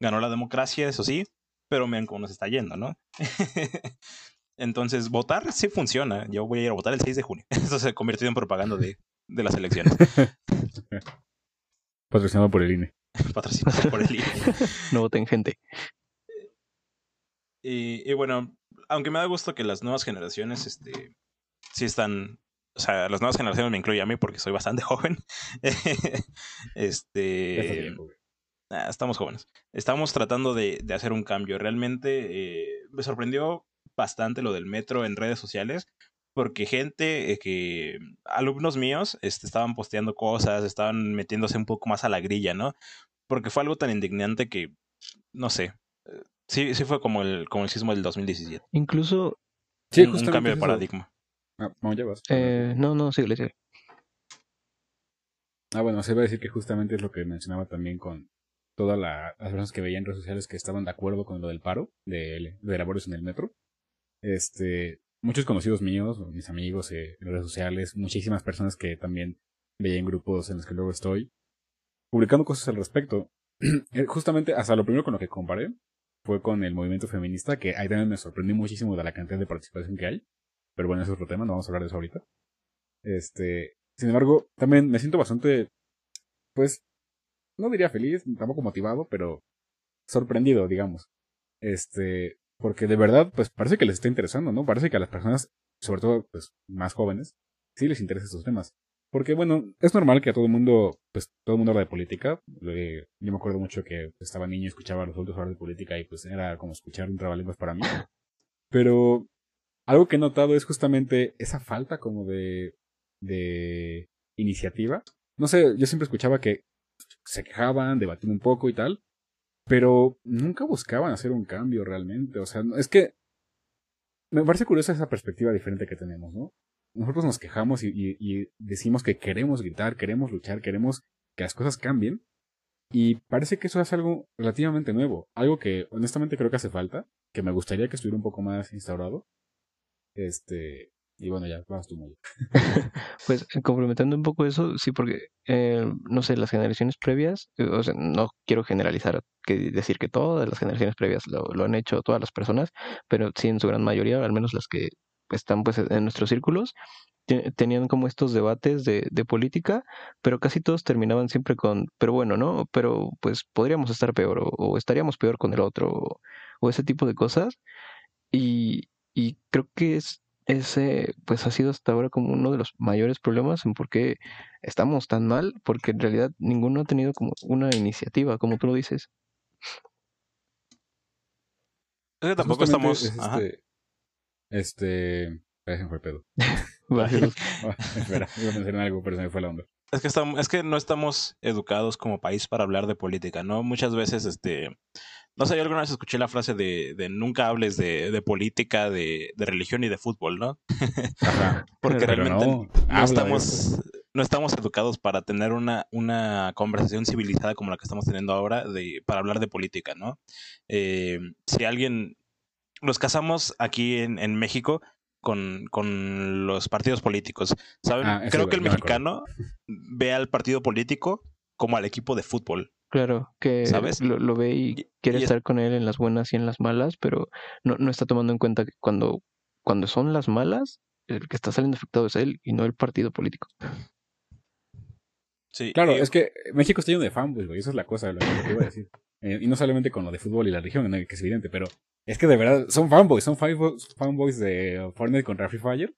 Ganó la democracia, eso sí, pero miren cómo nos está yendo, ¿no? [LAUGHS] Entonces, votar sí funciona. Yo voy a ir a votar el 6 de junio. Eso se ha convertido en propaganda de, de las elecciones. Patrocinado por el INE. Patrocinado por el INE. no voten gente. Y, y, bueno, aunque me da gusto que las nuevas generaciones este, sí están. O sea, las nuevas generaciones me incluye a mí porque soy bastante [LAUGHS] joven. este. Ah, estamos jóvenes. Estamos tratando de, de hacer un cambio. Realmente eh, me sorprendió bastante lo del metro en redes sociales, porque gente eh, que, alumnos míos, este, estaban posteando cosas, estaban metiéndose un poco más a la grilla, ¿no? Porque fue algo tan indignante que, no sé, eh, sí, sí fue como el, como el sismo del 2017. Incluso... Sí, un, cambio de paradigma. Ah, ¿cómo eh, no, no, sí, sigue. Ah, bueno, se iba a decir que justamente es lo que mencionaba también con todas las personas que veían en redes sociales que estaban de acuerdo con lo del paro de, de labores en el metro. Este, muchos conocidos míos, mis amigos eh, en redes sociales, muchísimas personas que también veía en grupos en los que luego estoy, publicando cosas al respecto. [CLEARS THROAT] Eh, justamente hasta lo primero con lo que comparé fue con el movimiento feminista, que ahí también me sorprendí muchísimo de la cantidad de participación que hay. Pero bueno, eso es otro tema, no vamos a hablar de eso ahorita. Este, sin embargo, también me siento bastante, pues, no diría feliz, tampoco motivado, pero sorprendido, digamos. Este, porque de verdad, pues parece que les está interesando, ¿no? Parece que a las personas, sobre todo, pues más jóvenes, sí les interesan estos temas. Porque, bueno, es normal que a todo el mundo, pues todo el mundo habla de política. yo me acuerdo mucho que estaba niño y escuchaba los adultos hablar de política y pues era como escuchar un trabalenguas para mí. Pero algo que he notado es justamente esa falta como de de iniciativa. No sé, yo siempre escuchaba que se quejaban, debatían un poco y tal, pero nunca buscaban hacer un cambio realmente. O sea, es que me parece curiosa esa perspectiva diferente que tenemos, ¿no? Nosotros nos quejamos y, y decimos que queremos gritar, queremos luchar, queremos que las cosas cambien. Y parece que eso es algo relativamente nuevo, algo que honestamente creo que hace falta, que me gustaría que estuviera un poco más instaurado. Este, y bueno, ya, vas tú, muy [LAUGHS] Pues complementando un poco eso, sí, porque, eh, no sé, las generaciones previas, eh, o sea, no quiero generalizar, que decir que todas las generaciones previas lo, lo, han hecho todas las personas, pero sí en su gran mayoría, al menos las que están pues en nuestros círculos, tenían como estos debates de, de, política, pero casi todos terminaban siempre con, pero bueno, ¿no? Pero pues podríamos estar peor o, o estaríamos peor con el otro o, o ese tipo de cosas. Y, y creo que es ese pues ha sido hasta ahora como uno de los mayores problemas en por qué estamos tan mal, porque en realidad ninguno ha tenido como una iniciativa, como tú lo dices. Es que tampoco estamos. este. Este. fue pedo. [LAUGHS] [LAUGHS] Espera, iba a en algo, pero se me fue la onda. Es que, estamos, es que no estamos educados como país para hablar de política, ¿no? Muchas veces, este, no sé, yo alguna vez escuché la frase de, de nunca hables de, de política, de, de, religión y de fútbol, ¿no? [LAUGHS] Ajá. Porque realmente no, no estamos, no estamos educados para tener una, una conversación civilizada como la que estamos teniendo ahora de, para hablar de política, ¿no? Eh, si alguien, nos casamos aquí en, en México con, con, los partidos políticos, ¿saben? Ah, Creo que el mexicano ve al partido político como al equipo de fútbol. Claro, que ¿Sabes? Lo, lo, ve y quiere estar con él en las buenas y en las malas, pero no, no está tomando en cuenta que cuando, cuando son las malas, el que está saliendo afectado es él y no el partido político. Sí, claro, es que México está lleno de fanboys, güey, esa es la cosa, lo que iba a decir. Eh, y no solamente con lo de fútbol y la religión, que es evidente, pero es que de verdad son fanboys, son fanboys de Fortnite contra Free Fire,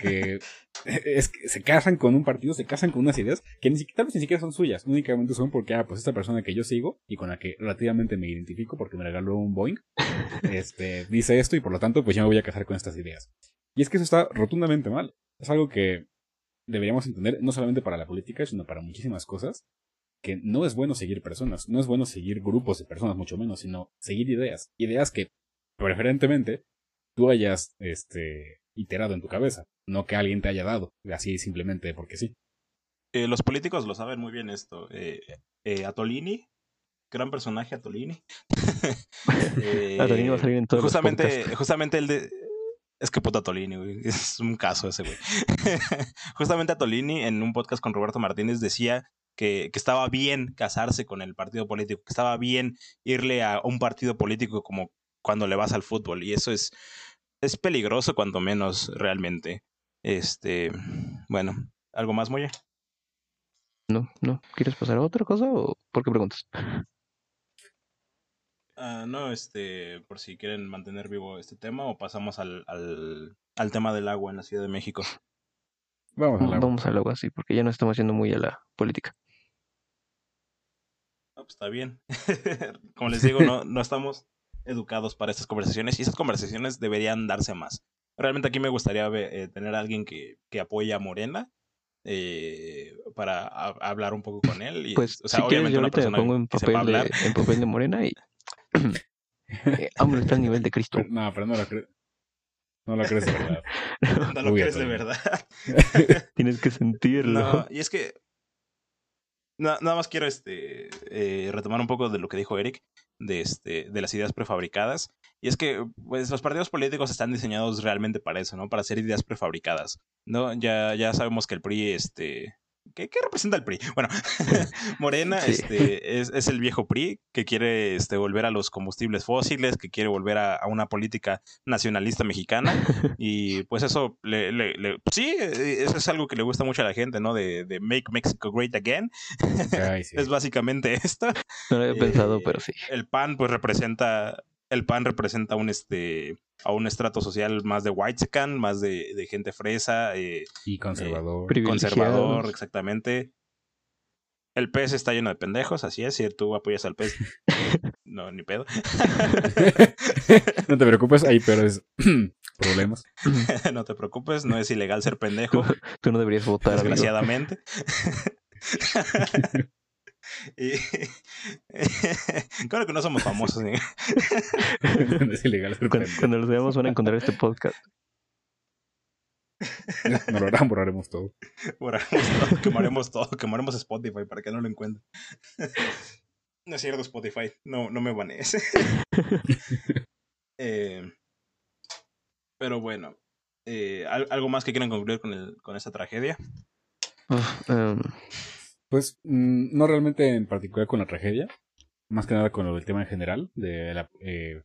que [LAUGHS] es que se casan con un partido, se casan con unas ideas que ni siquiera, tal vez ni siquiera son suyas, únicamente son porque, ah, pues esta persona que yo sigo y con la que relativamente me identifico porque me regaló un Boeing, [LAUGHS] este, dice esto y por lo tanto, pues yo me voy a casar con estas ideas. Y es que eso está rotundamente mal. Es algo que deberíamos entender no solamente para la política, sino para muchísimas cosas, que no es bueno seguir personas, no es bueno seguir grupos de personas, mucho menos, sino seguir ideas. Ideas que, preferentemente, tú hayas este, iterado en tu cabeza, no que alguien te haya dado, así simplemente porque sí. Eh, los políticos lo saben muy bien esto. Eh, eh, Atolini, gran personaje Atolini. [LAUGHS] Atolini va a salir en todos justamente, los justamente el de... Es que puta Atolini, güey. [LAUGHS] Es un caso ese, güey. [LAUGHS] justamente Atolini en un podcast con Roberto Martínez decía que, que, estaba bien casarse con el partido político, que estaba bien irle a un partido político como cuando le vas al fútbol. Y eso es, es peligroso cuanto menos realmente. Este, bueno, ¿algo más, Moya? No, no. ¿Quieres pasar a otra cosa o por qué preguntas? Uh, no, este, por si quieren mantener vivo este tema o pasamos al, al, al tema del agua en la Ciudad de México. Vamos al agua. Vamos al agua, sí, porque ya no estamos yendo muy a la política. Pues está bien. [LAUGHS] Como les digo, no, [LAUGHS] no estamos educados para estas conversaciones y esas conversaciones deberían darse más. Realmente aquí me gustaría eh, tener a alguien que, que apoye a Morena eh, para hablar un poco con él. Y, pues, o sea, si obviamente quieres, yo una pongo en papel, de, en papel de Morena y [LAUGHS] eh, hombre, está al nivel de Cristo. No, pero no lo crees. No lo crees de verdad. no lo crees de verdad. Tienes que sentirlo. No, y es que nada más quiero este, eh, retomar un poco de lo que dijo Eric de, este, de las ideas prefabricadas. Y es que pues, los partidos políticos están diseñados realmente para eso, ¿no? Para hacer ideas prefabricadas. ¿no? Ya, ya sabemos que el PRI este, ¿Qué, representa el PRI? Bueno, [LAUGHS] Morena este, es, es, el viejo PRI que quiere este, volver a los combustibles fósiles, que quiere volver a, a una política nacionalista mexicana. [LAUGHS] Y pues eso, le, le, le, sí, eso es algo que le gusta mucho a la gente, ¿no? De, de Make Mexico Great Again. Ay, [LAUGHS] sí. es básicamente esto. No lo había pensado, eh, pero sí. El PAN pues representa el PAN representa un este a un estrato social más de whitecan, más de, de, gente fresa eh, y conservador. Eh, conservador, exactamente. El pez está lleno de pendejos, así es, si tú apoyas al pez. [LAUGHS] no, ni pedo. [LAUGHS] no te preocupes, hay peores, [CLEARS THROAT] problemas. [LAUGHS] no te preocupes, no es ilegal ser pendejo, Tú no deberías votar, amigo. desgraciadamente. Y... [LAUGHS] claro que no somos famosos. ¿eh? [LAUGHS] Es ilegal Cuando, los veamos van a encontrar este podcast. No lo harán, borraremos todo. Borraremos todo, quemaremos todo, quemaremos Spotify para que no lo encuentren. No es cierto, Spotify, no, no me banees. [LAUGHS] Eh, pero bueno, eh, ¿al- ¿algo más que quieran concluir con, el, con esta tragedia? Uf, em, Pues mm, no realmente en particular con la tragedia, más que nada con lo del tema en general, de la, eh,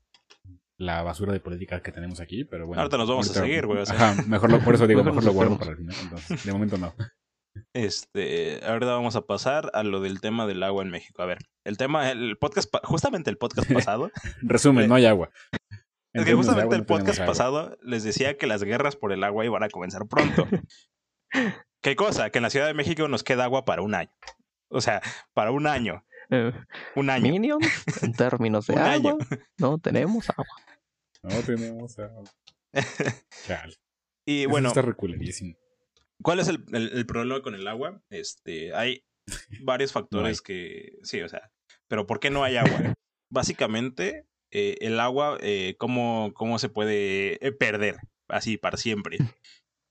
la basura de política que tenemos aquí, pero bueno. Ahorita nos vamos a seguir, güey, o sea. Ajá, mejor lo, por eso digo, [LAUGHS] Mejor lo guardo para el final. Entonces, de momento no. [LAUGHS] Este, ahora vamos a pasar a lo del tema del agua en México. A ver, el tema, el podcast, justamente el podcast [LAUGHS] pasado, Resumen, Eh, no hay agua. Es que justamente agua, el no tenemos podcast pasado les decía que las guerras por el agua iban a comenzar pronto. ¿Qué cosa? Que en la Ciudad de México nos queda agua para un año. O sea, para un año. eh, Un año. En [LAUGHS] términos de Un agua, año. no tenemos agua. No tenemos agua. [LAUGHS] Chale. Y Eso bueno, está reculerísimo. ¿cuál es el, el- el problema con el agua? Este, hay [LAUGHS] varios factores hay. que, sí, o sea, pero ¿por qué no hay agua? Básicamente, eh, el agua, eh, ¿cómo, ¿cómo se puede eh, perder? Así, para siempre.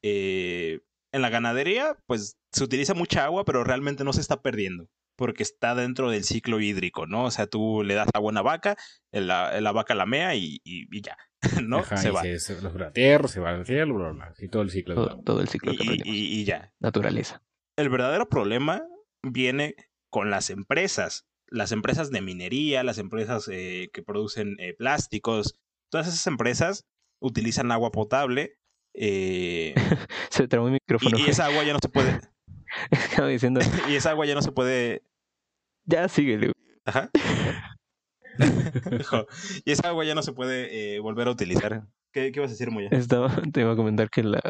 Eh, en la ganadería, pues se utiliza mucha agua, pero realmente no se está perdiendo. Porque está dentro del ciclo hídrico, ¿no? O sea, tú le das agua a una vaca, la, la vaca la mea y, y- y ya, [LAUGHS] ¿no? Ajá, se y va. Se, la tierra, se va al cielo, bla, bla. Y todo el ciclo Todo, el ciclo Y, que y- aprendimos. y- y ya. Naturaleza. El verdadero problema viene con las empresas. Las empresas de minería, las empresas eh, que producen eh, plásticos. Todas esas empresas utilizan agua potable. Eh, [LAUGHS] Se trabó mi micrófono. y, y esa agua ya no se puede. [LAUGHS] Estaba diciendo, [LAUGHS] Y esa agua ya no se puede. ya síguele. Ajá. Y esa agua ya no se puede eh, volver a utilizar. ¿Qué, qué vas a decir, Moya? Estaba, te iba a comentar que la,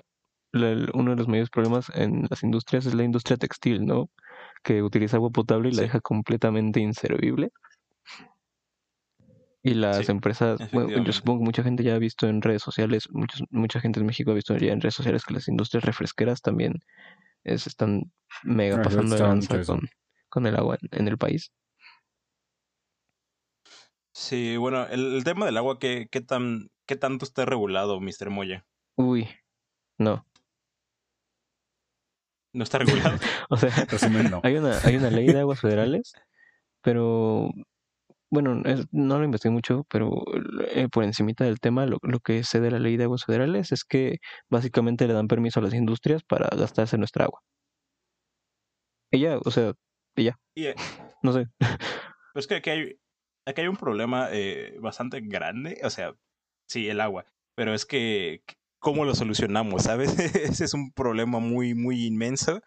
uno de los mayores problemas en las industrias es la industria textil, ¿no? Que utiliza agua potable y la deja completamente inservible. Y las Sí, empresas, bueno, yo supongo que mucha gente ya ha visto en redes sociales, muchos, mucha gente en México ha visto ya en redes sociales que las industrias refresqueras también es- están mega Ah, pasando de lanza con, con el agua en, en el país. Sí, bueno, el, el tema del agua, ¿qué, qué, tan, ¿qué tanto está regulado, Mr. Moya? Uy, no. ¿No está regulado? [LAUGHS] O sea, Resumen, no. [LAUGHS] Hay una, hay una ley de aguas federales, pero bueno, es- no lo investigué mucho, pero eh, por encimita del tema, lo, lo que sé de la ley de aguas federales es que básicamente le dan permiso a las industrias para gastarse nuestra agua. Y ya, o sea, Y, eh, no sé. Pero es que aquí hay, aquí hay un problema eh, bastante grande, o sea, sí, el agua, pero es que, ¿cómo lo solucionamos? ¿Sabes? [LAUGHS] Ese es un problema muy, muy inmenso,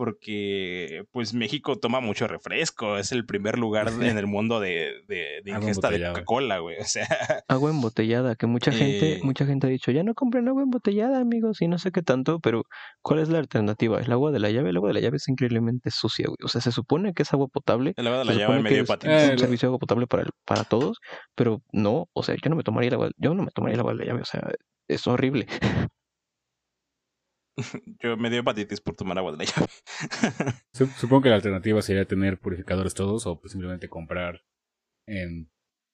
porque pues México toma mucho refresco, es el primer lugar [LAUGHS] en el mundo de, de, de Agua ingesta de. Coca-Cola, güey, o sea, [LAUGHS] Agua embotellada, que mucha gente, Eh. mucha gente ha dicho, ya no compren agua embotellada, amigos, y no sé qué tanto, pero ¿cuál es la alternativa? ¿El agua de la llave? El agua de la llave es increíblemente sucia, güey. O sea, se supone que es agua potable, el agua de la llave supone me que dio es-. Eh, un servicio de agua potable para, el- para todos, pero no, o sea, yo no me tomaría el agua, yo no me tomaría el agua de la llave, o sea, es horrible. [LAUGHS] [LAUGHS] Yo me dio hepatitis por tomar agua de la llave. [LAUGHS] Sup- Supongo que la alternativa sería tener purificadores todos o pues, simplemente comprar en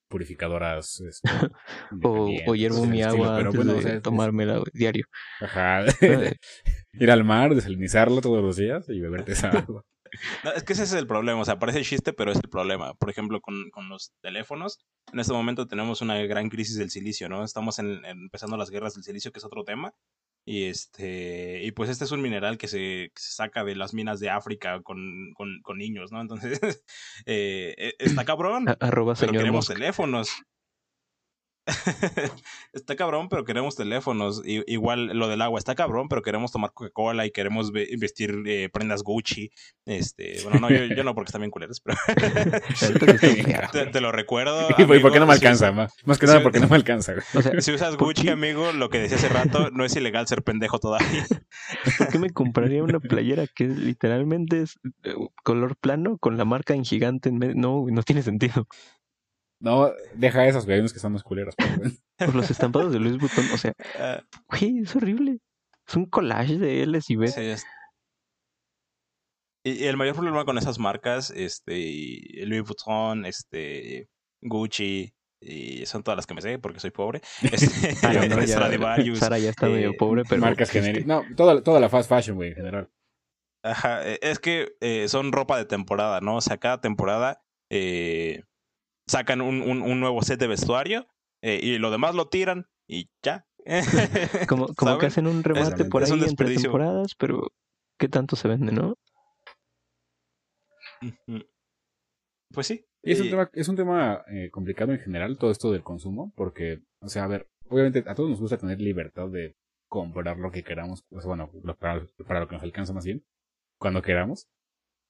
purificadoras. este, [LAUGHS] O, o hiervo mi agua pero antes bueno, de o sea, es- tomármela diario. Ajá. Ir al mar, desalinizarlo todos los días y beberte esa agua. No, es que ese es el problema, o sea, parece chiste, pero es el problema. Por ejemplo, con, con los teléfonos, en este momento tenemos una gran crisis del silicio, ¿no? Estamos en, en- empezando las guerras del silicio, que es otro tema. Y este y pues este es un mineral que se, que se saca de las minas de África con, con, con niños, ¿no? Entonces, [LAUGHS] eh, eh, está [CLEARS THROAT] cabrón, a- arroba pero queremos Musk. teléfonos. [LAUGHS] está cabrón, pero queremos teléfonos. I- igual lo del agua, está cabrón, pero queremos tomar Coca-Cola y queremos ve- vestir eh, prendas Gucci. Este, bueno, no, yo, yo no porque están bien culeros, pero [LAUGHS] [LAUGHS] te, lo recuerdo. ¿Y por qué no me si alcanza? usas- Más, más que nada porque no me alcanza. güey. O sea, Si usas ¿Por Gucci, amigo, lo que decía hace rato, no es ilegal ser pendejo todavía. ¿por qué me compraría una playera que literalmente es eh, color plano con la marca en gigante en medio? No, no tiene sentido. No, deja esas, güey. Hay unos que son más culeros. pero, güey. Por los estampados de Luis Butón, o sea, Ah, güey, es horrible. Es un collage de L's y B's. sí, es- Y y el mayor problema con esas marcas, este, Louis Vuitton, este, Gucci, y son todas las que me sé porque soy pobre. [LAUGHS] Este, Ah, no, [LAUGHS] no, ya- Sara ya está eh, medio pobre, pero. Marcas genéricas. No, toda, toda la fast fashion, güey, en general. Ajá, eh, es que eh, son ropa de temporada, ¿no? O sea, cada temporada eh, sacan un, un- un nuevo set de vestuario eh, y lo demás lo tiran y ya. [LAUGHS] Como, como que hacen un remate por es ahí un entre temporadas, pero ¿qué tanto se vende, no? Pues sí. Y es un tema, es un tema eh, complicado en general, todo esto del consumo, porque, o sea, a ver, obviamente a todos nos gusta tener libertad de comprar lo que queramos, o sea, bueno, lo- para, para lo que nos alcanza más bien, cuando queramos.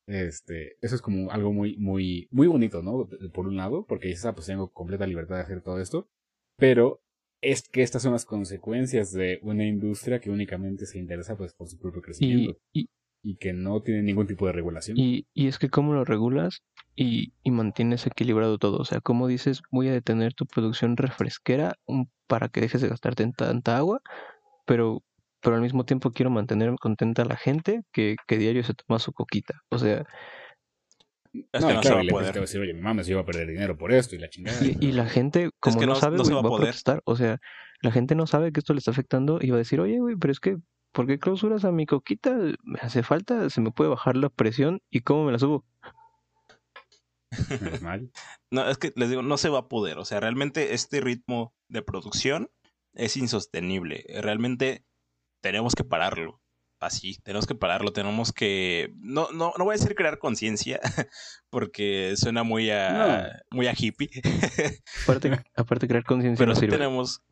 Este, eso es como algo muy, muy, muy bonito, ¿no? Por un lado, porque dices, ah, pues tengo completa libertad de hacer todo esto, pero es que estas son las consecuencias de una industria que únicamente se interesa pues por su propio crecimiento y, y, que no tiene ningún tipo de regulación. y, y es que cómo lo regulas y, y mantienes equilibrado todo. O sea, cómo dices, voy a detener tu producción refresquera para que dejes de gastarte en tanta agua, pero, pero al mismo tiempo quiero mantener contenta a la gente que, que diario se toma su coquita. O sea, es no, que no claro, se va y a poder. decir, oye, mames, yo iba a perder dinero por esto y la chingada. Y, y la gente, como que no, no- sabe, no se güey, va a va a poder. protestar. O sea, la gente no sabe que esto le está afectando y va a decir, oye, güey, pero es que, ¿por qué clausuras a mi coquita? Me hace falta, se me puede bajar la presión y cómo me la subo. No, es que les digo, no se va a poder. O sea, realmente este ritmo de producción es insostenible. Realmente tenemos que pararlo. Así, tenemos que pararlo, tenemos que. No, no, no voy a decir crear conciencia, [LAUGHS] porque suena muy a, muy a hippie. [LAUGHS] Aparte, aparte crear conciencia pero no sí sirve. tenemos.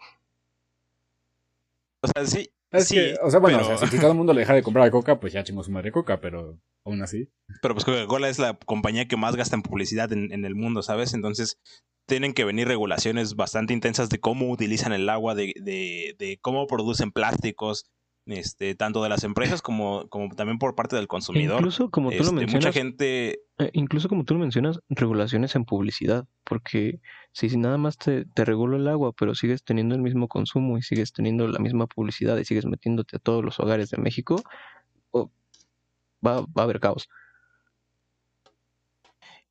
O sea, sí. Es sí, que, o sea, bueno, pero, o sea, si todo el mundo le deja de comprar coca, pues ya chingó su madre coca, pero aún así. pero pues Coca-Cola es la compañía que más gasta en publicidad en, en el mundo, ¿sabes? Entonces tienen que venir regulaciones bastante intensas de cómo utilizan el agua, de, de, de cómo producen plásticos, este, tanto de las empresas como, como también por parte del consumidor. Incluso como tú lo Este, mencionas, mucha gente eh, incluso como tú lo mencionas, regulaciones en publicidad, porque si, si nada más te, te regulo el agua, pero sigues teniendo el mismo consumo y sigues teniendo la misma publicidad y sigues metiéndote a todos los hogares de México, oh, va, va a haber caos.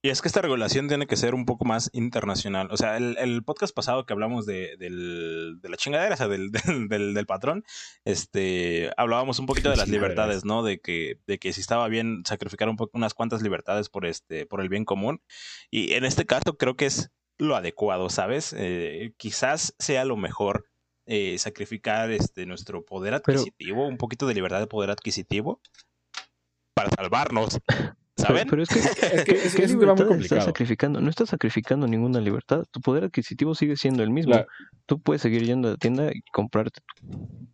Y es que esta regulación tiene que ser un poco más internacional. O sea, el, el podcast pasado que hablamos de, del- de la chingadera, o sea, del, [LAUGHS] del, del- del patrón, este, hablábamos un poquito de [LAUGHS] las libertades, ¿no? De que, de que si estaba bien sacrificar un poco, unas cuantas libertades por, este, por el bien común. Y en este caso creo que es lo adecuado, ¿sabes? Eh, quizás sea lo mejor eh, sacrificar este, nuestro poder Pero- adquisitivo, un poquito de libertad de poder adquisitivo para salvarnos. [LAUGHS] Pero, ¿Saben? pero es que, [LAUGHS] Es que ¿qué- es, muy estás complicado. sacrificando? No estás sacrificando ninguna libertad. Tu poder adquisitivo sigue siendo el mismo. La- Tú puedes seguir yendo a la tienda y comprarte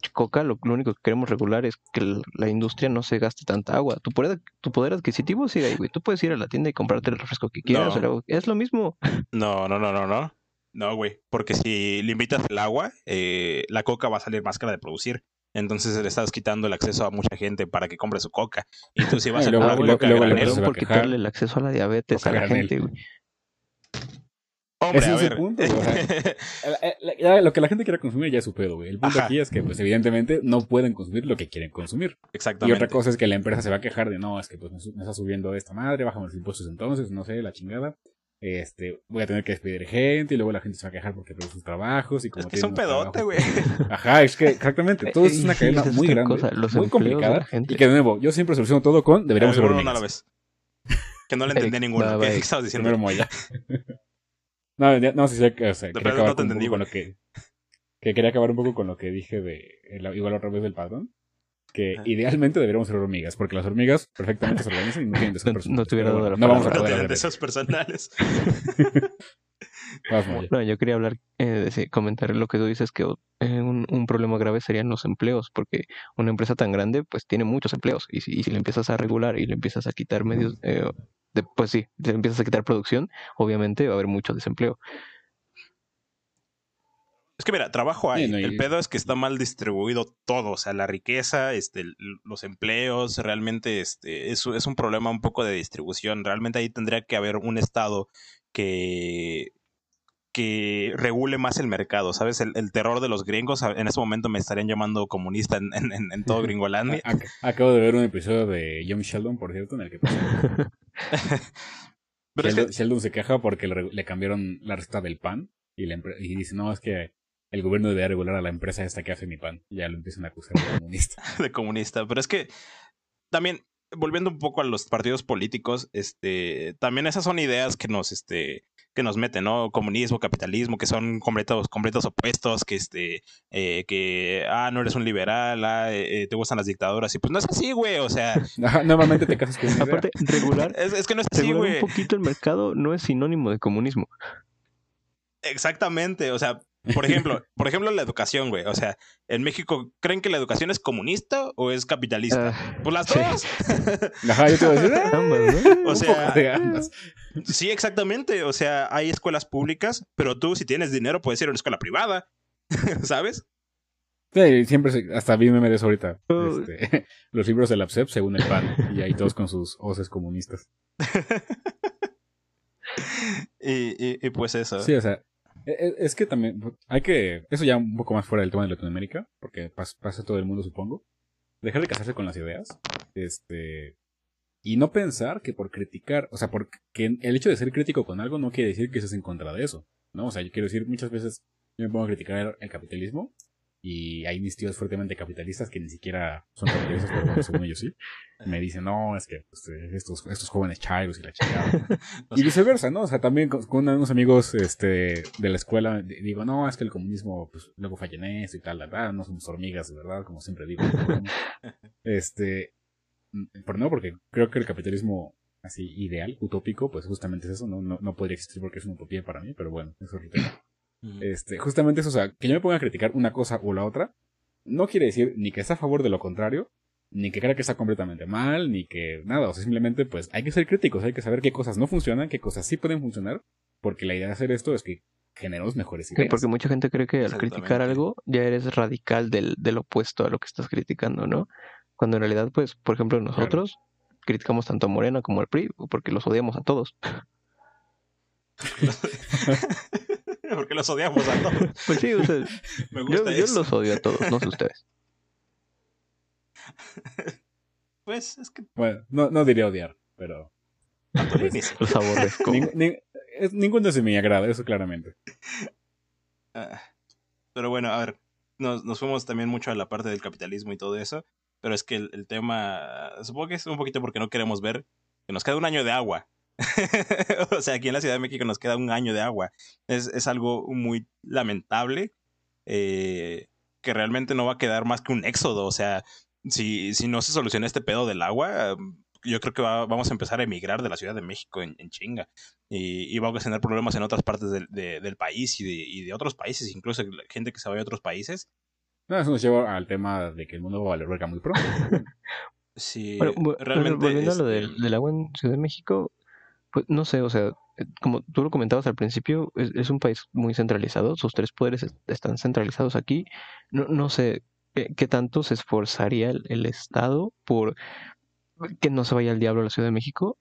tu coca. Lo, lo único que queremos regular es que la industria no se gaste tanta agua. Tu poder, tu poder adquisitivo sigue ahí, güey. Tú puedes ir a la tienda y comprarte el refresco que quieras. No. o algo. Es lo mismo. No, no, no, no, no. No, güey. Porque si limitas el agua, eh, la coca va a salir más cara de producir. Entonces le estás quitando el acceso a mucha gente para que compre su coca. Y tú si [LAUGHS] vas Y a comprar coca luego por quejar. quitarle el acceso a la diabetes Coca a la granel. gente, güey. Hombre, Ese a es el ver. punto, o sea, [LAUGHS] ya Lo que la gente quiera consumir ya es su pedo, güey. El punto Ajá. aquí es que, pues, evidentemente, no pueden consumir lo que quieren consumir. Y Exactamente. otra cosa es que la empresa se va a quejar de, no, es que pues me, está subiendo esta madre, bájame los impuestos entonces, no sé, la chingada. Este, voy a tener que despedir gente y luego la gente se va a quejar porque perdió sus trabajos y como Es que es un pedote, güey. [LAUGHS] Ajá, es que exactamente, todo Eh, es una sí, cadena muy grande, cosa, los muy complicada gente. y que de nuevo, yo siempre soluciono todo con deberíamos ser a la vez. Que no le entendí [LAUGHS] ninguno. va, ¿Qué va, Eric. estabas diciendo? Moya. [LAUGHS] no, ya- no, sí, sí, o sea, De quería acabar no te con un entendí, poco con güey. lo que, que quería acabar un poco con lo que dije de, el- igual otra vez del padrón. Que Ajá. idealmente deberíamos ser hormigas, porque las hormigas perfectamente se organizan y no tienen deseos [LAUGHS] No- no Pero dado la no vamos a No poder de deseos personales. [LAUGHS] No, yo quería hablar, eh, decir- comentar lo que tú dices, que eh, un, un problema grave serían los empleos, porque una empresa tan grande, pues tiene muchos empleos, y si, y si le empiezas a regular y le empiezas a quitar medios, eh, de- pues sí, le empiezas a quitar producción, obviamente va a haber mucho desempleo. Es que mira, trabajo hay. Sí, no, y- El pedo es que está mal distribuido todo. O sea, la riqueza, este, los empleos, realmente este, es, es un problema un poco de distribución. Realmente ahí tendría que haber un estado que que regule más el mercado, ¿sabes? El, el terror de los gringos, en ese momento me estarían llamando comunista en, en, en todo [LAUGHS] Gringolandia. Ac- Acabo de ver un episodio de Young Sheldon, por cierto, en el que [LAUGHS] Pero es Sheldon, que, Sheldon se queja porque le, le cambiaron la receta del pan y, empre- y dice, no, es que el gobierno debe regular a la empresa esta que hace mi pan. Y ya lo empiezan a acusar de comunista. [LAUGHS] de comunista, pero es que también volviendo un poco a los partidos políticos, este, también esas son ideas que nos, este, que nos meten, ¿no? Comunismo, capitalismo, que son completos, completos opuestos, que este, eh, que, ah, no eres un liberal, ah, eh, eh, te gustan las dictaduras, y pues no es así, güey, o sea, [LAUGHS] Ajá, Nuevamente te casas con. Aparte, regular, es, es que no es así, güey. un poquito el mercado no es sinónimo de comunismo. Exactamente, o sea, por ejemplo, por ejemplo la educación, güey, o sea, en México, ¿creen que la educación es comunista o es capitalista? Ah, pues las sí. dos. [LAUGHS] Ajá, yo te voy a decir, [LAUGHS] "Ah, ambas, ¿no? O sea, de ambas. Sí, exactamente. O sea, hay escuelas públicas, pero tú, si tienes dinero, puedes ir a una escuela privada. [LAUGHS] ¿Sabes? Sí, siempre, hasta vi meme de eso ahorita. Oh. Este, los libros del APSEP según el PAN. Y ahí todos con sus hoces comunistas. Y, y- y pues eso. Sí, o sea, e- e- es que también hay que, eso ya un poco más fuera del tema de Latinoamérica, porque pas- pasa todo el mundo, supongo, dejar de casarse con las ideas, este, y no pensar que por criticar, o sea, porque el hecho de ser crítico con algo no quiere decir que estés en contra de eso, ¿no? O sea, yo quiero decir, muchas veces yo me pongo a criticar el capitalismo, y hay mis tíos fuertemente capitalistas que ni siquiera son capitalistas, pero bueno, según ellos sí. [LAUGHS] Me dicen, no, es que pues, estos, estos jóvenes chairos y la chingada. [LAUGHS] Y viceversa, ¿no? O sea, también con, con unos amigos este, de la escuela di- digo, no, es que el comunismo pues, luego falla en esto y tal, la verdad, no somos hormigas, de verdad, como siempre digo. [LAUGHS] este, mm, pero no, porque creo que el capitalismo así ideal, utópico, pues justamente es eso, ¿no? No, no podría existir porque es una utopía para mí, pero bueno, eso es otro tema. Este, justamente eso, o sea, que yo me ponga a criticar una cosa o la otra, no quiere decir ni que está a favor de lo contrario, ni que crea que está completamente mal, ni que nada, o sea, simplemente pues hay que ser críticos, hay que saber qué cosas no funcionan, qué cosas sí pueden funcionar, porque la idea de hacer esto es que generemos mejores Sí, ideas. porque mucha gente cree que al criticar algo ya eres radical del, del opuesto a lo que estás criticando, ¿no? Cuando en realidad, pues, por ejemplo, nosotros criticamos tanto a Morena como al PRI porque los odiamos a todos. [LAUGHS] [LAUGHS] Porque los odiamos a todos. [LAUGHS] Pues sí, o sea, [LAUGHS] Me yo, gusta yo eso. los odio a todos, no sé ustedes. Pues es que Bueno, no, no diría odiar, pero Antolini sí. Los aborrezco. ning- ning- es- ninguno se me agrada, eso claramente. Ah, Pero bueno, a ver, nos, nos fuimos también mucho a la parte del capitalismo y todo eso, pero es que el, el tema, supongo que es un poquito porque no queremos ver que nos queda un año de agua. [LAUGHS] o sea, aquí en la Ciudad de México nos queda un año de agua. Es, es algo muy lamentable eh, que realmente no va a quedar más que un éxodo. O sea, si, si no se soluciona este pedo del agua, yo creo que va- vamos a empezar a emigrar de la Ciudad de México en, en chinga y, y vamos a tener problemas en otras partes del, de- del país y de, y de otros países, incluso gente que se vaya a otros países. No, eso nos lleva al tema de que el mundo va a valer muy pronto. Sí, Bueno, realmente. volviendo a lo este, del, del agua en Ciudad de México, pues no sé, o sea, eh, como tú lo comentabas al principio, es, un país muy centralizado, sus tres poderes est- están centralizados aquí. No, no sé ¿qué, tanto se esforzaría el, el Estado por que no se vaya al diablo a la Ciudad de México.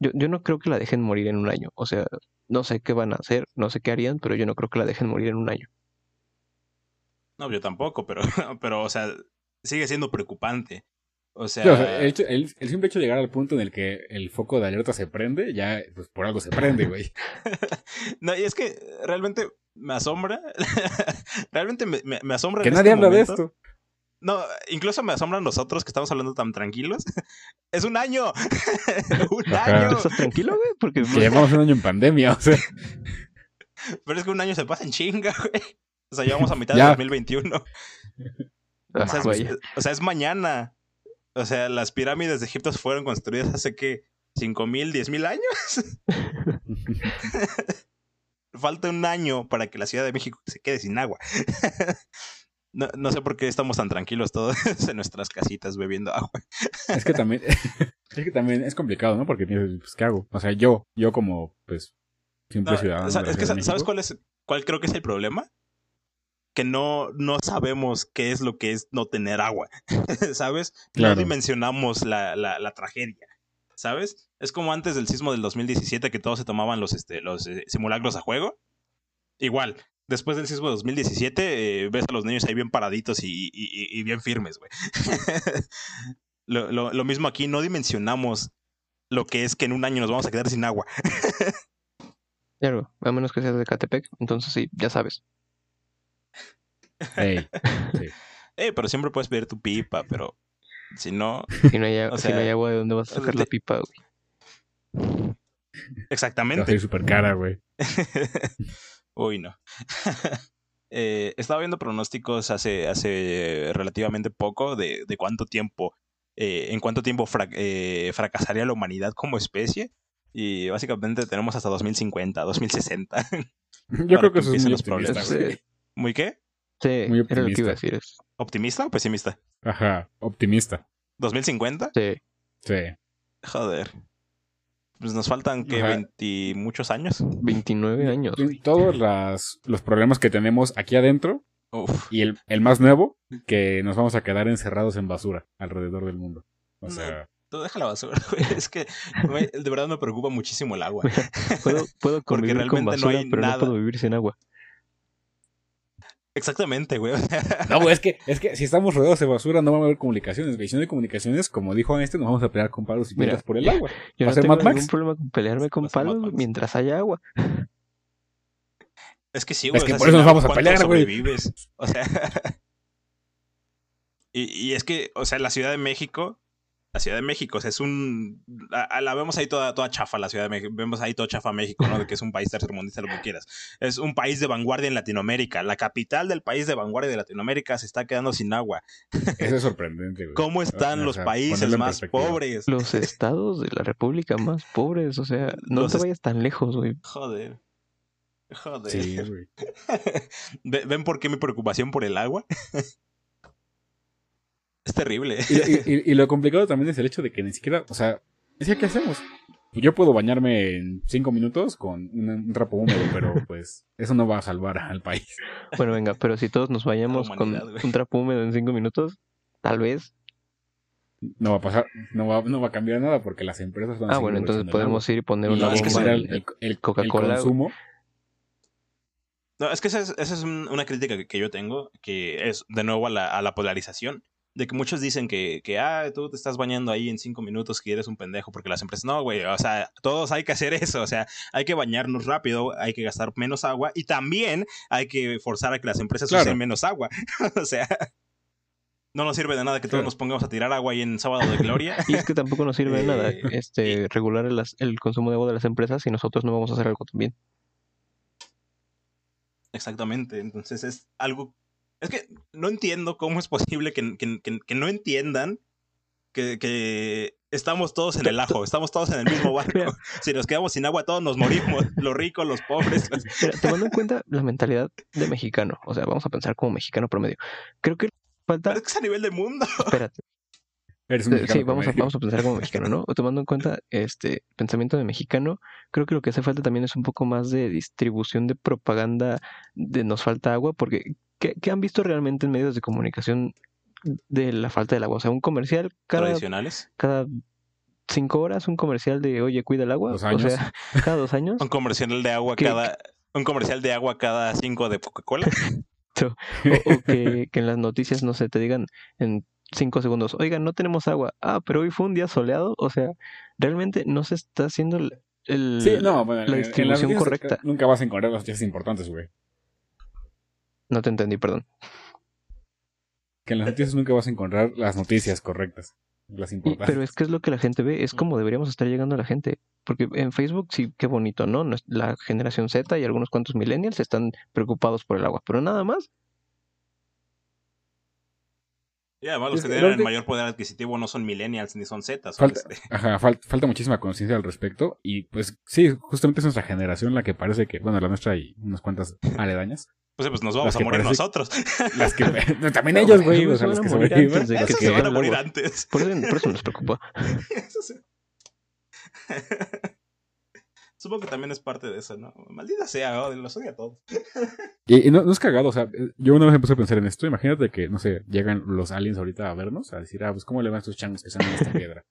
Yo, yo no creo que la dejen morir en un año, o sea, no sé qué van a hacer, no sé qué harían, pero yo no creo que la dejen morir en un año. No, yo tampoco, pero, [LAUGHS] pero, o sea, sigue siendo preocupante. O sea, o sea, el, hecho- el- el simple hecho de llegar al punto en el que el foco de alerta se prende, ya pues por algo se prende, güey. [LAUGHS] no, y es que realmente me asombra. [LAUGHS] realmente me, me- me asombra. Que en nadie este habla de esto. No, incluso me asombran nosotros que estamos hablando tan tranquilos. [LAUGHS] es un año. un Ajá. año. ¿Estás tranquilo, güey? Porque Que llevamos un año en pandemia, o sea. Pero es que un año se pasa en chinga, güey. O sea, llevamos a mitad de 2021. O Ah, sea, es, vaya. o sea, es mañana. O sea, las pirámides de Egipto fueron construidas hace que cinco mil, diez mil años. [LAUGHS] Falta un año para que la Ciudad de México se quede sin agua. [LAUGHS] no, no sé por qué estamos tan tranquilos todos [LAUGHS] en nuestras casitas bebiendo agua. Es que también, es que también es complicado, ¿no? Porque piensas, pues, ¿qué hago? O sea, yo, yo como, pues, simple No, ciudadano. es que, ¿sabes cuál es? ¿Cuál creo que es el problema? Que no, no sabemos qué es lo que es no tener agua. [LAUGHS] ¿Sabes? Claro. No dimensionamos la, la, la tragedia. ¿Sabes? Es como antes del sismo del 2017 que todos se tomaban los, este, los eh, simulacros a juego. igual, después del sismo de 2017, eh, ves a los niños ahí bien paraditos y, y- y- y bien firmes, güey. [LAUGHS] lo, lo- lo mismo aquí, no dimensionamos lo que es que en un año nos vamos a quedar sin agua. [LAUGHS] Claro, a menos que seas de Catepec, entonces sí, ya sabes. Ey, [LAUGHS] Eh, pero siempre puedes pedir tu pipa, pero si no, Si no hay, a- O si no hay sea, agua, ¿de dónde vas a sacar la pipa, güey? va exactamente. súper cara, güey. [LAUGHS] Uy, no. [LAUGHS] Eh, estaba viendo pronósticos hace, hace relativamente poco de, de cuánto tiempo, eh, en cuánto tiempo fra- eh, fracasaría la humanidad como especie. Y básicamente tenemos hasta 2050, 2060. Yo creo que que eso es muy los optimista, problemas. ¿Muy qué? Sí, Muy era lo que iba a optimista. decir. ¿Optimista o pesimista? Ajá, optimista. ¿2050? Sí, Sí. Joder. Pues nos faltan que Ajá. 20 muchos años. 29 años. Todos las, los problemas que tenemos aquí adentro Uf. y el, el más nuevo, que nos vamos a quedar encerrados en basura alrededor del mundo. O No. sea, Tú deja la basura, [LAUGHS] güey. Es que güey, de verdad me preocupa muchísimo el agua. Puedo, puedo [LAUGHS] Porque convivir con realmente no basura, hay pero nada. no puedo vivir sin agua. Exactamente, güey. [LAUGHS] No, güey, es que, es que si estamos rodeados de basura no va a haber comunicaciones, güey. Si no hay comunicaciones, como dijo este, nos vamos a pelear con palos y Mira, piedras por el agua. [LAUGHS] Yo ¿Va no a ser tengo Mad ningún problema con pelearme con palos mientras haya agua. [LAUGHS] Es que sí, güey. Es que o sea, por eso nos vamos a ¿cuánto pelear, güey. O sea. y, y es que, o sea, la Ciudad de México. La Ciudad de México, o sea, es un. a- a- la vemos ahí toda, toda chafa, la Ciudad de México. Vemos ahí toda chafa México, ¿no? De que es un país tercermundista, lo que quieras. Es un país de vanguardia en Latinoamérica. La capital del país de vanguardia de Latinoamérica se está quedando sin agua. Eso es sorprendente, güey. ¿Cómo están O los sea, países más pobres? Los estados de la república más pobres, o sea, no Los te vayas tan lejos, güey. Joder. Joder. Sí, güey. [LAUGHS] Ve- ¿Ven por qué mi preocupación por el agua? Es terrible. Y, y- y- [LAUGHS] y lo complicado también es el hecho de que ni siquiera, o sea, es que ¿qué hacemos? Yo puedo bañarme en cinco minutos con un, un trapo húmedo, pero [LAUGHS] pues eso no va a salvar al país. Bueno, venga, pero si todos nos vayamos con un trapo húmedo en cinco minutos, tal vez. No va a pasar, no va, no va a cambiar nada porque las empresas van a Ah, bueno, entonces podemos ir y poner una es que bomba en el, el- el Coca-Cola, consumo. No, es que esa es, esa es un- una crítica que, que yo tengo, que es de nuevo a la, a la polarización. De que muchos dicen que, que, ah, tú te estás bañando ahí en cinco minutos que eres un pendejo, porque las empresas, no, güey, o sea, todos hay que hacer eso, o sea, hay que bañarnos rápido, hay que gastar menos agua y también hay que forzar a que las empresas Claro. usen menos agua. [LAUGHS] o sea, no nos sirve de nada que todos Claro. nos pongamos a tirar agua ahí en sábado de gloria. [LAUGHS] Y es que tampoco nos sirve de nada Eh, este, regular el, el consumo de agua de las empresas si nosotros no vamos a hacer algo también. Exactamente, entonces es algo... Es que no entiendo cómo es posible que, que- que- que no entiendan que, que estamos todos en el ajo, estamos todos en el mismo barco. [LAUGHS] Si nos quedamos sin agua, todos nos morimos, [LAUGHS] los ricos, los pobres. los- [LAUGHS] Mira, tomando en cuenta la mentalidad de mexicano, o sea, vamos a pensar como mexicano promedio. Creo que falta. Pero es que es a nivel del mundo. Espérate. Eres un Sí, vamos a, vamos a pensar como mexicano, ¿no? Tomando en cuenta este pensamiento de mexicano, creo que lo que hace falta también es un poco más de distribución de propaganda de nos falta agua, porque ¿qué, qué han visto realmente en medios de comunicación de la falta del agua? O sea, un comercial cada, Tradicionales. cada cinco horas, un comercial de oye, cuida el agua. Dos O años. sea, [LAUGHS] cada dos años. Un comercial de agua ¿Qué- cada... Un comercial de agua cada cinco de Coca-Cola. [LAUGHS] o, o que, que en las noticias, no sé, te digan en cinco segundos, oigan, no tenemos agua. Ah, pero hoy fue un día soleado. O sea, realmente no se está haciendo el... el- Sí, no, bueno, la en- en las distribución correcta. Nunca vas a encontrar las noticias importantes, güey. No te entendí, perdón. Que en las noticias nunca vas a encontrar las noticias correctas. Las importantes. pero es que es lo que la gente ve, es como deberíamos estar llegando a la gente. Porque en Facebook sí, qué bonito, ¿no? La generación Z y algunos cuantos millennials están preocupados por el agua, pero nada más. Y además los Es que tienen el mayor poder adquisitivo no son millennials ni son zetas. Falta, este- [LAUGHS] ajá, fal- falta muchísima conciencia al respecto. Y pues sí, justamente es nuestra generación la que parece que, bueno, la nuestra y unas cuantas aledañas. Pues, pues nos vamos Las a morir parece- nosotros. [LAUGHS] Las que. también ellos, güey. O sea, los que sobreviven. los que se van a morir antes. Por eso, por eso nos preocupa. [LAUGHS] Eso sí. Supongo que también es parte de eso, ¿no? Maldita sea, oh, los odia a todos. Y, y no, no es cagado, o sea, yo una vez puse a pensar en esto. Imagínate que, no sé, llegan los aliens ahorita a vernos, a decir, ah, pues, ¿cómo le van a estos changos que están en esta piedra?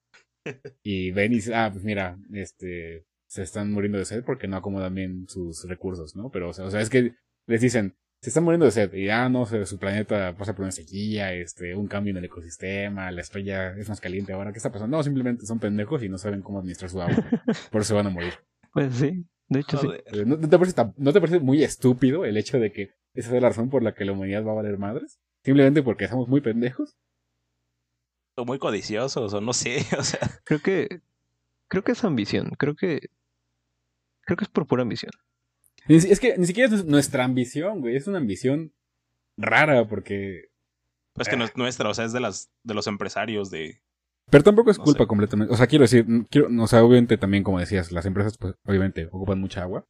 [LAUGHS] Y ven y dicen, ah, pues mira, este. se están muriendo de sed porque no acomodan bien sus recursos, ¿no? Pero, o sea, o sea es que les dicen, se están muriendo de sed y ya no sé, su planeta pasa por una sequía, este, un cambio en el ecosistema, la estrella es más caliente ahora, ¿qué está pasando? No, simplemente son pendejos y no saben cómo administrar su agua, por eso van a morir. Pues sí, de hecho sí. ¿No, te parece, ¿No te parece muy estúpido el hecho de que esa es la razón por la que la humanidad va a valer madres? Simplemente porque somos muy pendejos. O muy codiciosos, o no sé, [LAUGHS] o sea. Creo que, creo que es ambición, creo que Creo que es por pura ambición. Es que ni siquiera es nuestra ambición, güey. Es una ambición rara porque. Es que no es nuestra, o sea, es de las de los empresarios de. Pero tampoco es culpa completamente. O sea, quiero decir, quiero, o sea, obviamente también, como decías, las empresas, pues, obviamente, ocupan mucha agua.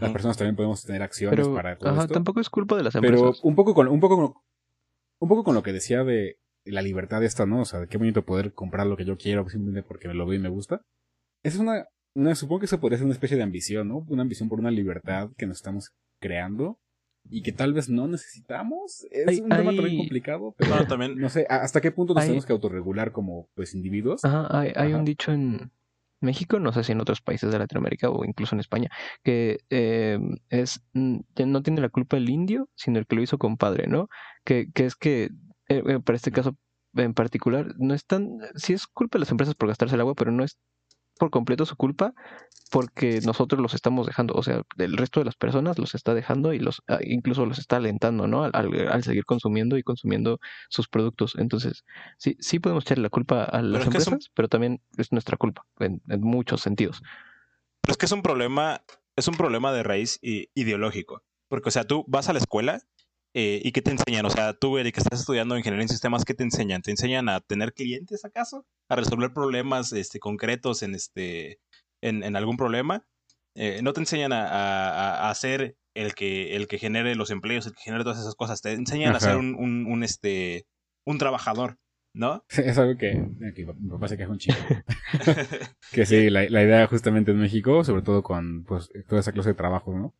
Las personas también podemos tener acciones para todo ajá, tampoco es culpa de las empresas. Pero un poco con, un poco con, un poco con lo que decía de la libertad de esta, ¿no? O sea, de qué bonito poder comprar lo que yo quiero simplemente porque me lo veo y me gusta. Esa es una supongo que eso podría ser una especie de ambición, ¿no? Una ambición por una libertad que nos estamos creando y que tal vez no necesitamos. Es un tema también complicado, pero también... no sé, ¿hasta qué punto nos tenemos que autorregular como pues individuos? Ajá, hay, un dicho en México, no sé si en otros países de Latinoamérica o incluso en España, que eh, es mm, no tiene la culpa el indio, sino el que lo hizo compadre, ¿no? Que, que es que, eh, eh, para este caso en particular, no es tan, sí es culpa de las empresas por gastarse el agua, pero no es por completo su culpa porque nosotros los estamos dejando, o sea, el resto de las personas los está dejando y los ah, incluso los está alentando, ¿no? Al, seguir consumiendo y consumiendo sus productos. Entonces, sí, sí podemos echarle la culpa a las empresas, pero también es nuestra culpa en, muchos sentidos. Pero es que es un problema, es un problema de raíz ideológico. Porque, o sea, tú vas a la escuela eh, ¿Y qué te enseñan? O sea, tú, Eric, que estás estudiando ingeniería en sistemas, ¿qué te enseñan? ¿Te enseñan a tener clientes acaso? ¿A resolver problemas este, concretos en, este, en, algún problema? Eh, ¿No te enseñan a, a, ser el que, el que genere los empleos, el que genere todas esas cosas? Te enseñan a ser un, un, este, un trabajador. ¿no? [LAUGHS] Es algo que aquí, mi papá se queja un chico. [LAUGHS] que sí, la, la, idea justamente en México, sobre todo con pues, toda esa clase de trabajo, ¿no?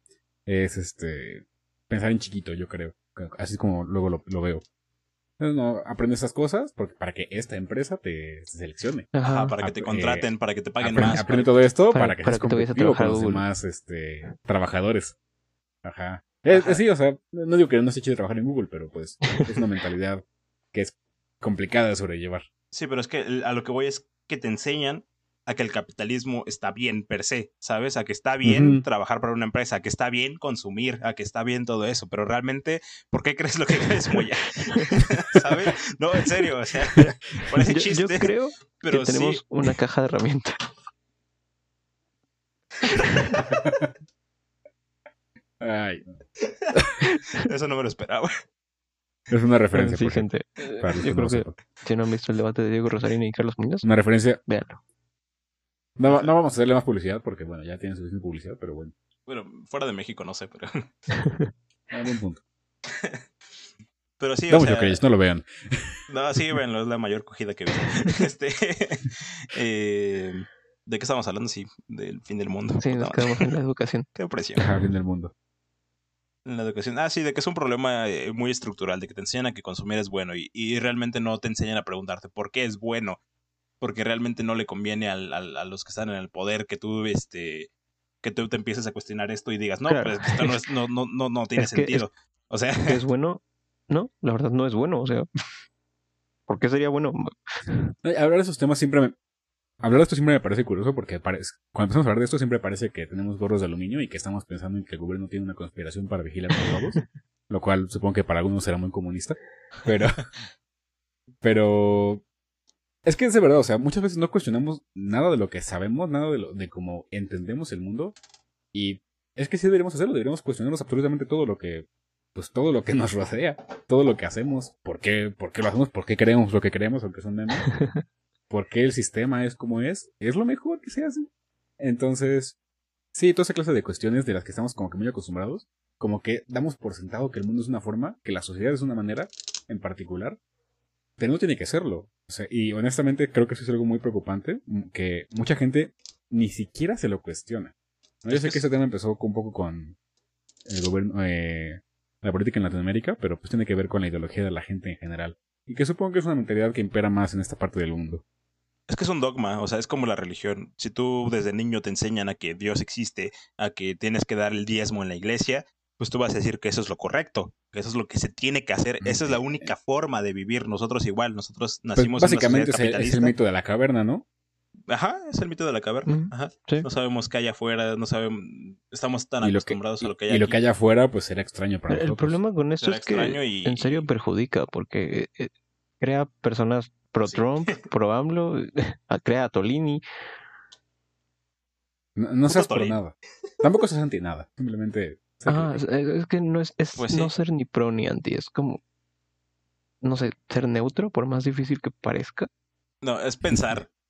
Es este pensar en chiquito, yo creo. Así como luego lo, veo. no, aprende esas cosas porque, para que esta empresa te, seleccione. Ajá, para que te contraten, para que te paguen más. Aprende todo esto para, que seas competitivo con los demás este, trabajadores. Ajá. sí, o sea, no digo que no se eche de trabajar en Google, pero pues es una [LAUGHS] mentalidad que es complicada de sobrellevar. Sí, pero es que a lo que voy es que te enseñan a que el capitalismo está bien per se, ¿sabes? A que está bien trabajar para una empresa, a que está bien consumir, a que está bien todo eso, pero realmente, ¿por qué crees lo que crees, [LAUGHS] Moya? [LAUGHS] ¿Sabes? No, en serio, o sea, [LAUGHS] parece yo, chiste. Yo creo pero que tenemos una caja de herramientas. Ay. Eso no me lo esperaba. Es una referencia. Sí, gente. Yo creo que si no han visto el debate de Diego Rosarín y Carlos Muñoz, una referencia. Véanlo. No, no vamos a hacerle más publicidad porque, bueno, ya tiene suficiente publicidad, pero bueno. Bueno, fuera de México no sé, pero. [LAUGHS] [LAUGHS] A algún punto. pero sí, o sea... no lo vean. No, sí, véanlo, es la mayor cogida que he visto. [LAUGHS] este. Eh, ¿De qué estamos hablando? Sí, del fin del mundo. Sí, nos quedamos en la educación. Qué presión. Ajá, fin del mundo. En la educación. Ah, sí, de que es un problema eh, muy estructural, de que te enseñan a que consumir es bueno y, y realmente no te enseñan a preguntarte por qué es bueno porque realmente no le conviene al, a los que están en el poder que tú, este, que tú te empieces a cuestionar esto y digas, no, pues esto no, es, no, no, no, no tiene sentido. o sea. ¿Es bueno? No, la verdad no es bueno, o sea. ¿Por qué sería bueno? Hablar de esos temas siempre me, Hablar de esto siempre me parece curioso porque parece, cuando empezamos a hablar de esto siempre parece que tenemos gorros de aluminio y que estamos pensando en que el gobierno tiene una conspiración para vigilar a todos, lo cual supongo que para algunos será muy comunista, pero pero es que es de verdad, o sea, muchas veces no cuestionamos nada de lo que sabemos, nada de, lo, de cómo entendemos el mundo. Y es que sí deberíamos hacerlo, deberíamos cuestionarnos absolutamente todo lo que, pues todo lo que nos rodea, todo lo que hacemos, por qué, por qué lo hacemos, por qué creemos lo que creemos, aunque son memes, [LAUGHS] por qué el sistema es como es, es lo mejor que se hace. Entonces, sí, toda esa clase de cuestiones de las que estamos como que muy acostumbrados, como que damos por sentado que el mundo es una forma, que la sociedad es una manera en particular, pero no tiene que serlo. y honestamente creo que eso es algo muy preocupante, que mucha gente ni siquiera se lo cuestiona. Yo sé que ese tema empezó un poco con el gobierno, eh, la política en Latinoamérica, pero pues tiene que ver con la ideología de la gente en general. Y que supongo que es una mentalidad que impera más en esta parte del mundo. Es que es un dogma, o sea, es como la religión. Si tú desde niño te enseñan a que Dios existe, a que tienes que dar el diezmo en la iglesia, pues tú vas a decir que eso es lo correcto, que eso es lo que se tiene que hacer. Esa es la única forma de vivir. Nosotros igual, nosotros Pues nacimos básicamente en una es el, es el mito de la caverna, ¿no? Ajá, es el mito de la caverna. Ajá. sí. No sabemos qué hay afuera, no sabemos, estamos tan Y lo que, acostumbrados a lo que y- hay y lo que hay afuera, pues será extraño para El, el nosotros. problema con esto Será es que extraño y- en serio perjudica porque eh, crea personas pro Sí. Trump, [LAUGHS] pro AMLO, [LAUGHS] crea a Tolini. No, no seas por nada. Tampoco seas anti nada. Simplemente. Ah, es, que no es, es Pues no sí. ser ni pro ni anti, es como, no sé, ser neutro, por más difícil que parezca. No, es pensar. [LAUGHS]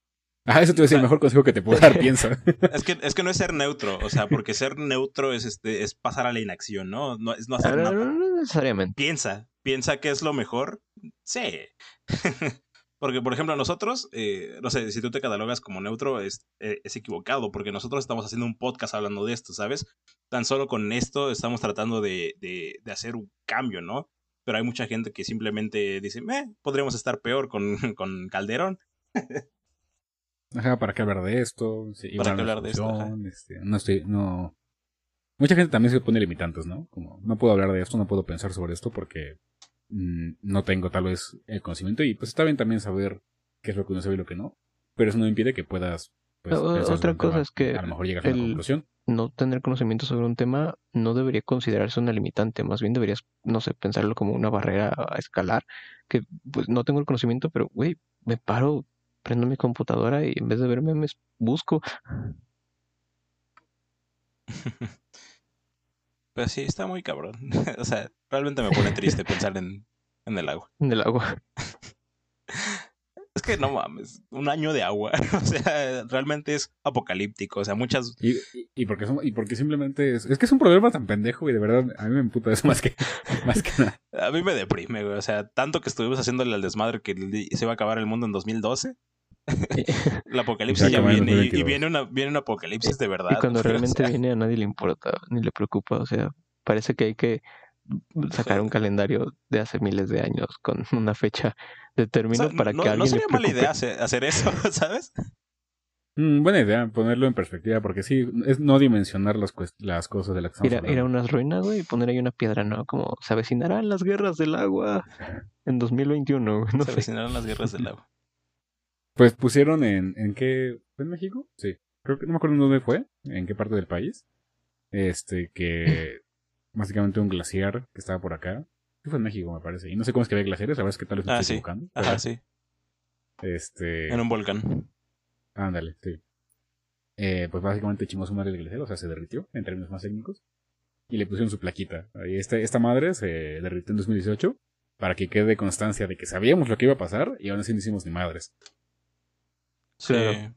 Ah, eso te iba a decir, el mejor consejo que te puedo dar, [LAUGHS] piensa. Es que, es que no es ser neutro, o sea, porque ser neutro es este, es pasar a la inacción, ¿no? No es no hacer No, nada. no, no necesariamente. Piensa, piensa que es lo mejor. Sí. [LAUGHS] porque, por ejemplo, nosotros, eh, no sé, si tú te catalogas como neutro, es, eh, es equivocado, porque nosotros estamos haciendo un podcast hablando de esto, ¿sabes? Tan solo con esto estamos tratando de, de, de hacer un cambio, ¿no? Pero hay mucha gente que simplemente dice, eh, podríamos estar peor con, [LAUGHS] con Calderón. Ajá, ¿para qué hablar de esto? Sí, ¿Para qué hablar de esto? Este, no estoy, no. Mucha gente también se pone limitantes, ¿no? Como, no puedo hablar de esto, no puedo pensar sobre esto porque no tengo tal vez el conocimiento y pues está bien también saber qué es lo que uno sabe y lo que no, pero eso no impide que puedas pues, O- otra cosa es que a lo mejor llegas a una conclusión. No tener conocimiento sobre un tema no debería considerarse una limitante, más bien deberías, no sé, pensarlo como una barrera a escalar, que pues no tengo el conocimiento, pero güey, me paro, prendo mi computadora y en vez de ver memes, busco. [LAUGHS] Pero sí, está muy cabrón. [LAUGHS] o sea, realmente me pone triste [LAUGHS] pensar en, en el agua. en el agua. [LAUGHS] Es que no mames, un año de agua. o sea, realmente es apocalíptico. O sea, muchas. Y, y, y porque son- y porque simplemente es, es que es un problema tan pendejo y de verdad a mí me emputa eso más que, más que nada. A mí me deprime, güey. O sea, tanto que estuvimos haciéndole al desmadre que se iba a acabar el mundo en 2012. [LAUGHS] El apocalipsis ya viene. Y, y 2022. viene, una, viene un apocalipsis de verdad. Y cuando O realmente sea, [LAUGHS] viene a nadie le importa, ni le preocupa, o sea, parece que hay que sacar un calendario de hace miles de años con [LAUGHS] una fecha de o sea, para no, que no alguien sería le mala idea hacer, eso, ¿sabes? Mm, buena idea, ponerlo en perspectiva, porque sí, es no dimensionar las, las cosas de las que estamos Ir a unas ruinas, güey, y poner ahí una piedra, ¿no? Como se avecinarán las guerras del agua en 2021, güey, no Se sé. avecinaron las guerras del agua. Pues pusieron en, ¿en qué? ¿Fue en México? Sí. Creo que no me acuerdo en dónde fue, en qué parte del país. Este, que [LAUGHS] básicamente un glaciar que estaba por acá. Fue en México, me parece. Y no sé cómo es que había glaciares, la verdad es que tal vez me Ah, estoy sí. equivocando. Ajá, sí. Este, En un volcán. ándale, sí. Eh, pues básicamente chimó su madre el glaciar, o sea, se derritió, en términos más técnicos. Y le pusieron su plaquita. Ahí esta, esta madre se derritió en 2018 para que quede constancia de que sabíamos lo que iba a pasar y aún así no hicimos ni madres. Sí. Claro.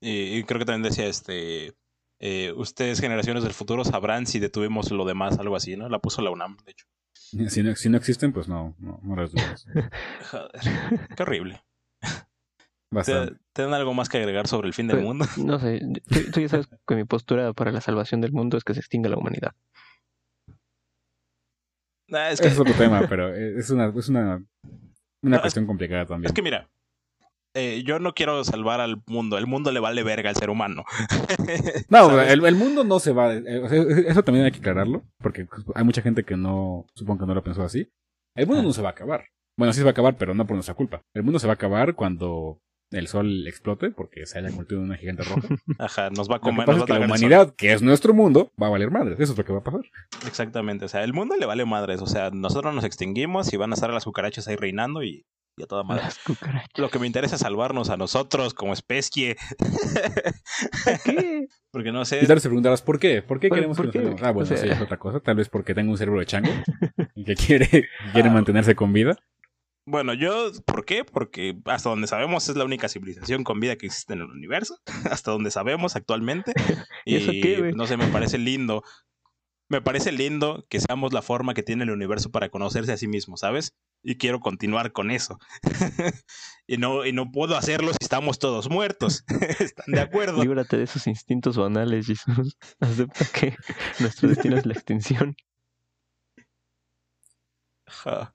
Y, y creo que también decía este. eh, ustedes, generaciones del futuro, sabrán si detuvimos lo demás, algo así, ¿no? La puso la UNAM, de hecho. Si no, si no existen, pues no, no, no las dudes. [LAUGHS] Joder, qué horrible. [LAUGHS] ¿Te, Bastante. te dan algo más que agregar sobre el fin del Pero- mundo? [LAUGHS] No sé, tú, tú ya sabes que mi postura para la salvación del mundo es que se extinga la humanidad. Ah, es, que, Es otro tema, pero es una, es una, una No, es- cuestión complicada también. es que mira, eh, yo no quiero salvar al mundo. El mundo le vale verga al ser humano. [LAUGHS] no, el, el mundo no se va. eh, sea, eso también hay que aclararlo, porque hay mucha gente que no, supongo que no lo pensó así. El mundo Ah. no se va a acabar. Bueno, sí se va a acabar, pero no por nuestra culpa. El mundo se va a acabar cuando el sol explote, porque se haya convertido en una gigante roja. [LAUGHS] Ajá, nos va a Lo que comer. pasa nos es que la sol. humanidad, que es nuestro mundo, va a valer madres. Eso es lo que va a pasar. Exactamente. O sea, el mundo le vale madres. O sea, nosotros nos extinguimos y van a estar las cucarachas ahí reinando y, y a toda madre. Las cucarachas. Lo que me interesa es salvarnos a nosotros como especie. ¿Qué? [LAUGHS] Porque no sé. Y tal vez te preguntarás, ¿por qué? ¿Por qué ¿Por- queremos por que nos salvemos? Ah, bueno, O sea- es otra cosa. Tal vez porque tengo un cerebro de chango y [LAUGHS] que quiere, quiere Ah. mantenerse con vida. Bueno, yo, ¿por qué? Porque hasta donde sabemos es la única civilización con vida que existe en el universo. [LAUGHS] Hasta donde sabemos actualmente. [LAUGHS] ¿Y eso qué, güey? no sé, me parece lindo. Me parece lindo que seamos la forma que tiene el universo para conocerse a sí mismo, ¿sabes? Y quiero continuar con eso. [LAUGHS] y, no, y no puedo hacerlo si estamos todos muertos. ¿Están de acuerdo? Líbrate de esos instintos banales, Jesús. Acepta que nuestro destino es la extinción. Ajá.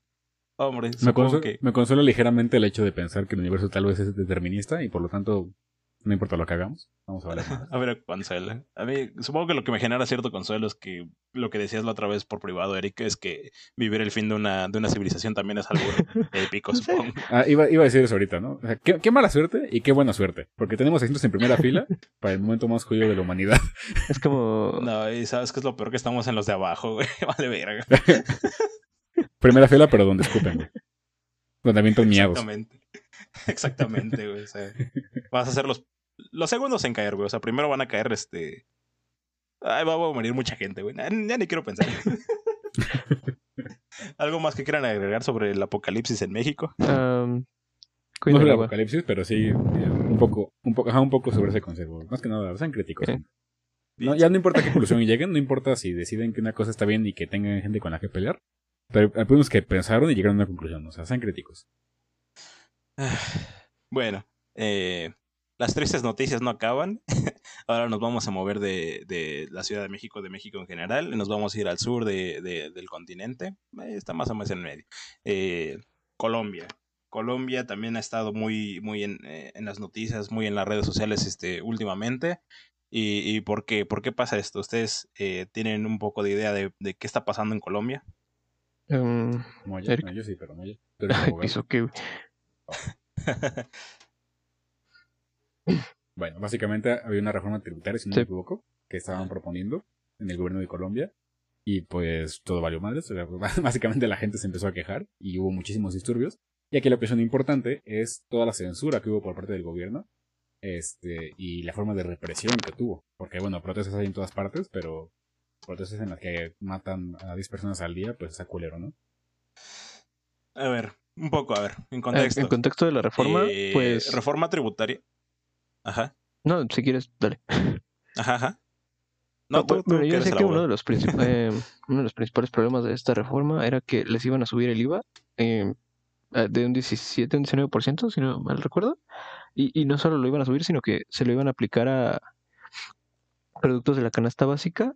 Hombre, Me, supongo consuela, que... me consuela ligeramente el hecho de pensar que el universo tal vez es determinista y por lo tanto no importa lo que hagamos, vamos a ver. [LAUGHS] A ver, consuela. A mí, supongo que lo que me genera cierto consuelo es que lo que decías la otra vez por privado, Eric, es que vivir el fin de una, de una civilización también es algo [LAUGHS] épico, supongo. Ah, iba, iba a decir eso ahorita, ¿no? O sea, qué, qué mala suerte y qué buena suerte. Porque tenemos asientos en primera fila para el momento más jodido de la humanidad. Es como. No, y sabes que es lo peor que estamos en los de abajo, güey. [LAUGHS] Vale, verga. Primera fila, pero donde escupen, güey. Donde avientan miados. Exactamente. Exactamente, güey. O sea, vas a ser los, los segundos en caer, güey. O sea, primero van a caer este. Ay, va a morir mucha gente, güey. Ya, ya ni quiero pensar. [LAUGHS] ¿Algo más que quieran agregar sobre el apocalipsis en México? No sobre el apocalipsis, pero sí eh, un poco, un poco, ajá, un poco sobre ese concepto. Más que nada, sean críticos. Eh. No, ya no importa qué conclusión [LAUGHS] lleguen, no importa si deciden que una cosa está bien y que tengan gente con la que pelear. Pero hay algunos que pensaron y llegaron a una conclusión. O sea, sean críticos. [SIGHS] Bueno, eh, las tristes noticias no acaban. [LAUGHS] Ahora nos vamos a mover de, de la Ciudad de México, de México en general. Nos vamos a ir al sur de, de- del continente. Eh, está más o menos en el medio. Eh, Colombia. Colombia también ha estado muy, muy en, eh, en las noticias, muy en las redes sociales este, últimamente. ¿Y, y por, qué, por qué pasa esto? ¿Ustedes eh, tienen un poco de idea de, de qué está pasando en Colombia? Am, Moya, Eric. no, yo sí, pero Moya. Abogado. hizo que. Bueno, básicamente había una reforma tributaria, si no Sí. me equivoco, que estaban proponiendo en el gobierno de Colombia. Y pues todo valió madre. O sea, [LAUGHS] básicamente la gente se empezó a quejar y hubo muchísimos disturbios. Y aquí la cuestión importante es toda la censura que hubo por parte del gobierno este y la forma de represión que tuvo. Porque bueno, protestas hay en todas partes, pero protestas en las que matan a 10 personas al día, pues está culero, ¿no? a ver, un poco, a ver, en eh, contexto. En contexto de la reforma, Eh, pues. Reforma tributaria. Ajá. No, si quieres, dale. Ajá, ajá. No, tú, bueno, tú bueno, que yo el que uno de, los eh, [LAUGHS] uno de los principales problemas de esta reforma era que les iban a subir el IVA eh, de un 17 a un 19%, si no mal recuerdo. Y, y no solo lo iban a subir, sino que se lo iban a aplicar a productos de la canasta básica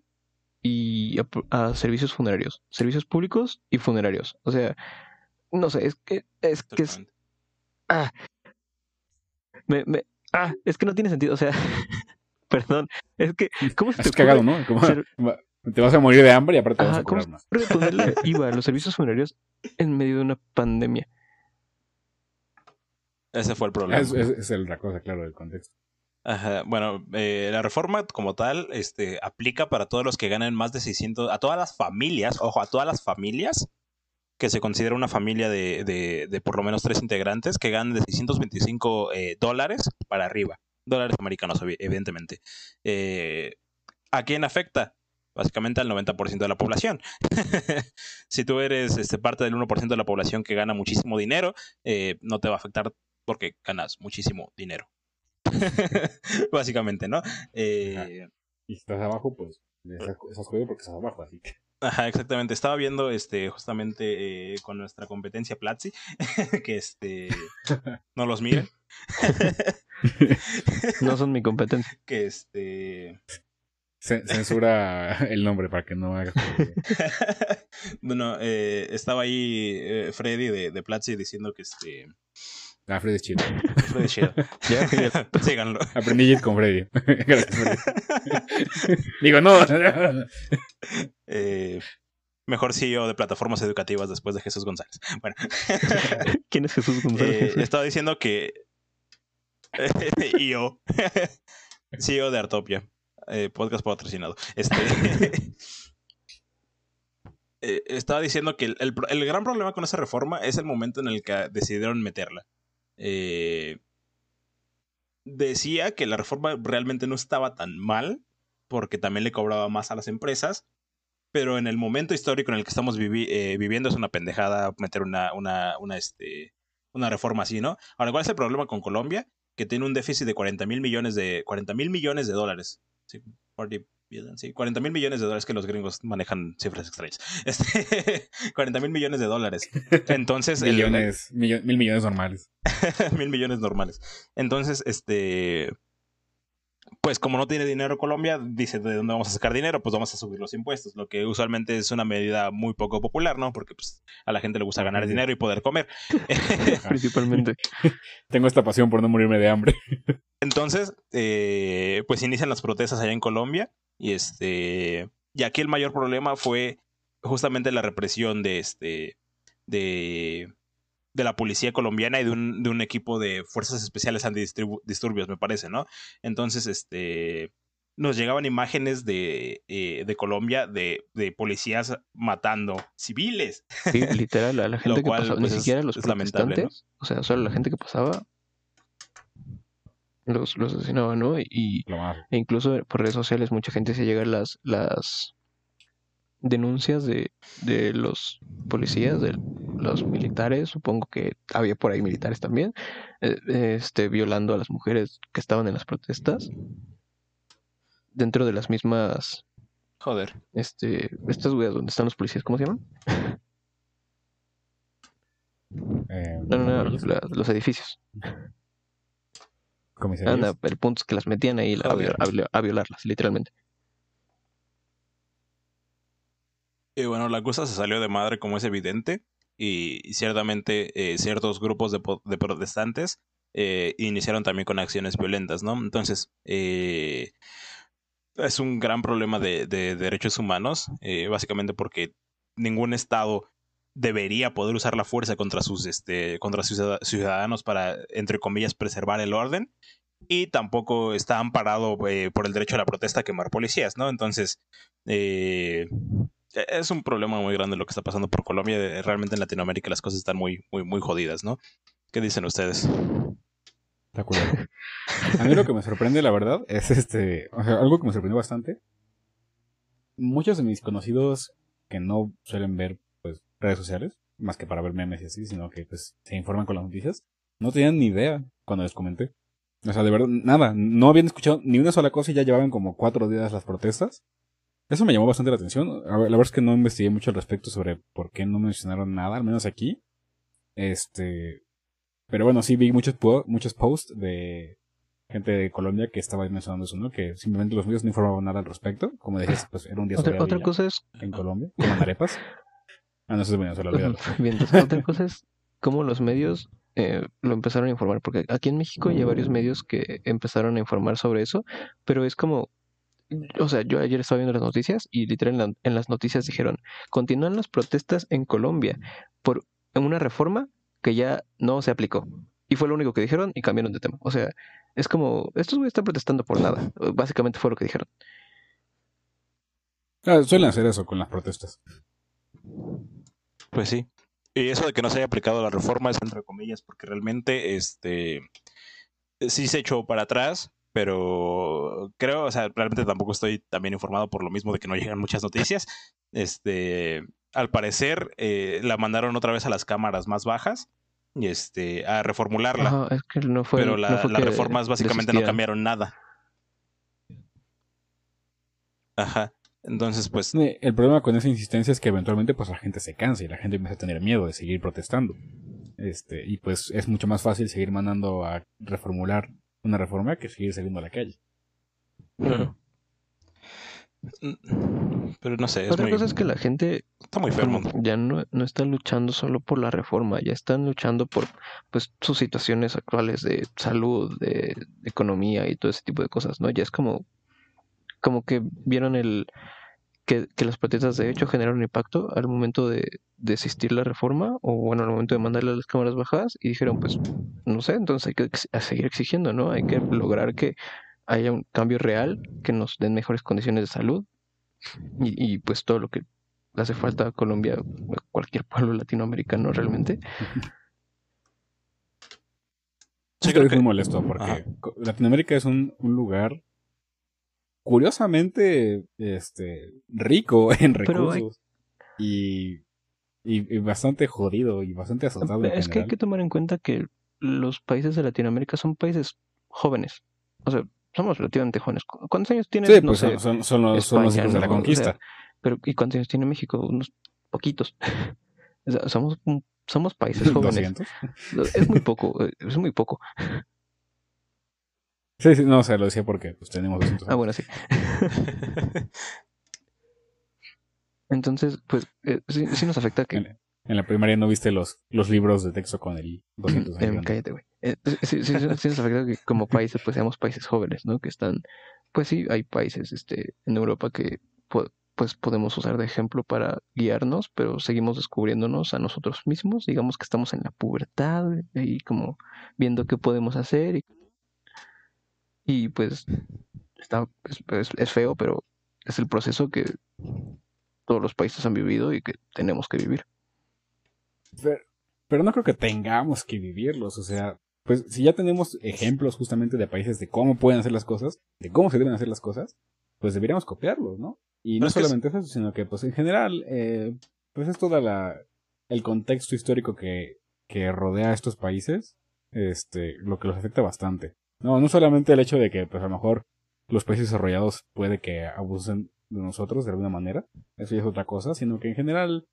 y a, a servicios funerarios, servicios públicos y funerarios. O sea, no sé, es que es que es, ah, me, me- ah, es que no tiene sentido, o sea, [LAUGHS] perdón, es que ¿cómo se te Es cagado, ¿no? Como, ser- [LAUGHS] te vas a morir de hambre y aparte te vas Ajá, a ¿cómo curar más. ponerle [LAUGHS] IVA a los servicios funerarios en medio de una pandemia? Ese fue el problema. Es, es, es la cosa, claro, del contexto. Ajá, Bueno, eh, la reforma como tal este, aplica para todos los que ganan más de 600, a todas las familias, ojo, a todas las familias que se considera una familia de, de, por lo menos tres integrantes que ganan de 625 eh, dólares para arriba. Dólares americanos, evidentemente. Eh, ¿A quién afecta? Básicamente al 90% de la población. [LAUGHS] si tú eres este, parte del 1% de la población que gana muchísimo dinero, eh, no te va a afectar porque ganas muchísimo dinero. [LAUGHS] Básicamente, ¿no? Eh, Y si estás abajo, pues estás, estás jodido porque estás abajo, así que. ajá, exactamente. Estaba viendo este justamente eh, con nuestra competencia Platzi, [LAUGHS] que este [LAUGHS] no los miren. No son mi competencia. que este Ce- Censura el nombre para que no hagas. bueno, eh, estaba ahí eh, Freddy de, de Platzi diciendo que este Ah, Freddy es chido. Freddy es chido. [LAUGHS] Ya, ya. Síganlo. Aprendí Jit con Freddy. [LAUGHS] [LAUGHS] Gracias, Freddy. Digo, no. Eh, mejor CEO de plataformas educativas después de Jesús González. Bueno, ¿Quién es Jesús González? eh, estaba diciendo que y yo CEO de Artopia, eh, podcast patrocinado. Este eh, estaba diciendo que el, el pro- el gran problema con esa reforma es el momento en el que decidieron meterla. Eh, decía que la reforma realmente no estaba tan mal porque también le cobraba más a las empresas, pero en el momento histórico en el que estamos eh, viviendo es una pendejada meter una, una, una, este, una reforma así, ¿no? Ahora, ¿cuál es el problema con Colombia? Que tiene un déficit de 40 mil millones de 40 mil millones de dólares. Sí, 40 billion, sí, 40 mil millones de dólares que los gringos manejan cifras extrañas. [LAUGHS] Este, 40 mil millones de dólares. Entonces, el- millones, millo- mil millones normales. [LAUGHS] mil millones normales. Entonces, este. Pues como no tiene dinero Colombia, dice de dónde vamos a sacar dinero, pues vamos a subir los impuestos, lo que usualmente es una medida muy poco popular, ¿no? Porque pues a la gente le gusta ganar dinero y poder comer. [LAUGHS] Principalmente. [LAUGHS] Tengo esta pasión por no morirme de hambre. [LAUGHS] Entonces, eh, pues inician las protestas allá en Colombia y este y aquí el mayor problema fue justamente la represión de este de de la policía colombiana y de un, de un equipo de fuerzas especiales antidisturbios, me parece, ¿no? Entonces, este, nos llegaban imágenes de, eh, de Colombia de, de, policías matando civiles. Sí, literal, a la [LAUGHS] gente que pasaba, ni pues, siquiera los protestantes, o sea, solo la gente que pasaba los, los asesinaban, ¿no? Y, e incluso por redes sociales mucha gente se llega a las, las denuncias de, de los policías, de los militares, supongo que había por ahí militares también, eh, este, violando a las mujeres que estaban en las protestas. Dentro de las mismas joder. este estas weas donde están los policías cómo se llaman eh, no, no, no, los, edificios. Anda, el punto es que las metían ahí a violarlas literalmente. Y bueno, la cosa se salió de madre como es evidente y ciertamente eh, ciertos grupos de, protestantes eh, iniciaron también con acciones violentas, ¿no? Entonces, eh, es un gran problema de, derechos humanos, básicamente porque ningún Estado debería poder usar la fuerza contra sus, este, contra sus ciudadanos para, entre comillas, preservar el orden. Y tampoco está amparado por el derecho a la protesta a quemar policías, ¿no? Entonces, es un problema muy grande lo que está pasando por Colombia. Realmente en Latinoamérica las cosas están muy, muy, muy jodidas, ¿no? ¿Qué dicen ustedes? [LAUGHS] A mí lo que me sorprende, la verdad, es este. O sea, algo que me sorprendió bastante. Muchos de mis conocidos que no suelen ver pues redes sociales, más que para ver memes y así, sino que pues se informan con las noticias, no tenían ni idea cuando les comenté. O sea, de verdad, nada, no habían escuchado ni una sola cosa y ya llevaban como cuatro días las protestas. Eso me llamó bastante la atención. la verdad es que no investigué mucho al respecto sobre por qué no mencionaron nada, al menos aquí. Este. Pero bueno, sí vi muchos, muchos posts de gente de Colombia que estaba mencionando eso, ¿no? Que simplemente los medios no informaban nada al respecto. Como decías, [LAUGHS] pues era un día Otra, otra cosa es. En Colombia, con arepas. Ah, no, eso es bueno, se lo [LAUGHS] Bien, otra cosa es cómo los medios eh, lo empezaron a informar, porque aquí en México hay varios medios que empezaron a informar sobre eso, pero es como o sea, yo ayer estaba viendo las noticias y literal en, las noticias dijeron, continúan las protestas en Colombia por una reforma que ya no se aplicó. Y fue lo único que dijeron y cambiaron de tema. O sea, es como, estos güeyes están protestando por nada. Básicamente fue lo que dijeron. Ah, suelen hacer eso con las protestas. Pues sí. Y eso de que no se haya aplicado la reforma es entre comillas, porque realmente este sí se echó para atrás, pero creo, o sea, realmente tampoco estoy también informado por lo mismo de que no llegan muchas noticias. Este, al parecer eh, la mandaron otra vez a las cámaras más bajas y este a reformularla. es que no fue, pero las reformas básicamente no cambiaron nada. Ajá. Entonces, pues. El problema con esa insistencia es que eventualmente pues la gente se cansa y la gente empieza a tener miedo de seguir protestando. Este, y pues es mucho más fácil seguir mandando a reformular una reforma que seguir saliendo a la calle. Claro. Pero no sé. Otra cosa es que la gente está muy fermo. Ya no, no está luchando solo por la reforma, ya están luchando por pues sus situaciones actuales de salud, de, economía y todo ese tipo de cosas, ¿no? Ya es como, como que vieron el que, que las protestas de hecho generaron impacto al momento de, desistir la reforma o bueno, al momento de mandarle a las cámaras bajadas y dijeron, pues, no sé, entonces hay que seguir exigiendo, ¿no? Hay que lograr que haya un cambio real, que nos den mejores condiciones de salud y, pues todo lo que hace falta a Colombia, cualquier pueblo latinoamericano realmente. Sí, creo que es muy molesto porque Latinoamérica es un, un, lugar curiosamente este rico [LAUGHS] en recursos y y, bastante jodido y bastante azotado. Es que hay que tomar en cuenta que los países de Latinoamérica son países jóvenes. O sea, somos relativamente jóvenes. ¿Cuántos años tiene? Sí, pues son, son, los, son, los, hijos de la conquista. pero ¿y cuántos años tiene México? Unos poquitos. [LAUGHS] somos, somos países [LAUGHS] jóvenes. Es muy poco, es muy poco. Sí, sí, no, o sea, lo decía porque pues, tenemos 200 Ah, bueno, sí. [LAUGHS] Entonces, pues, eh, sí, sí nos afecta que... En, en la primaria no viste los, los libros de texto con el 200 ahí Eh, grande. cállate, güey. Eh, sí, sí, nos [LAUGHS] afecta que como países, pues seamos países jóvenes, ¿no? Que están, pues sí, hay países este, en Europa que pues podemos usar de ejemplo para guiarnos, pero seguimos descubriéndonos a nosotros mismos. Digamos que estamos en la pubertad y como viendo qué podemos hacer. Y, y, pues está, es, es- es feo, pero es el proceso que todos los países han vivido y que tenemos que vivir. Pero, pero no creo que tengamos que vivirlos, o sea, pues si ya tenemos ejemplos justamente de países de cómo pueden hacer las cosas, de cómo se deben hacer las cosas, pues deberíamos copiarlos, ¿no? Y no es que es- solamente eso, sino que pues en general, eh, pues es toda la el contexto histórico que, que rodea a estos países, este, lo que los afecta bastante. No, no solamente el hecho de que pues a lo mejor los países desarrollados puede que abusen de nosotros de alguna manera, eso ya es otra cosa, sino que en general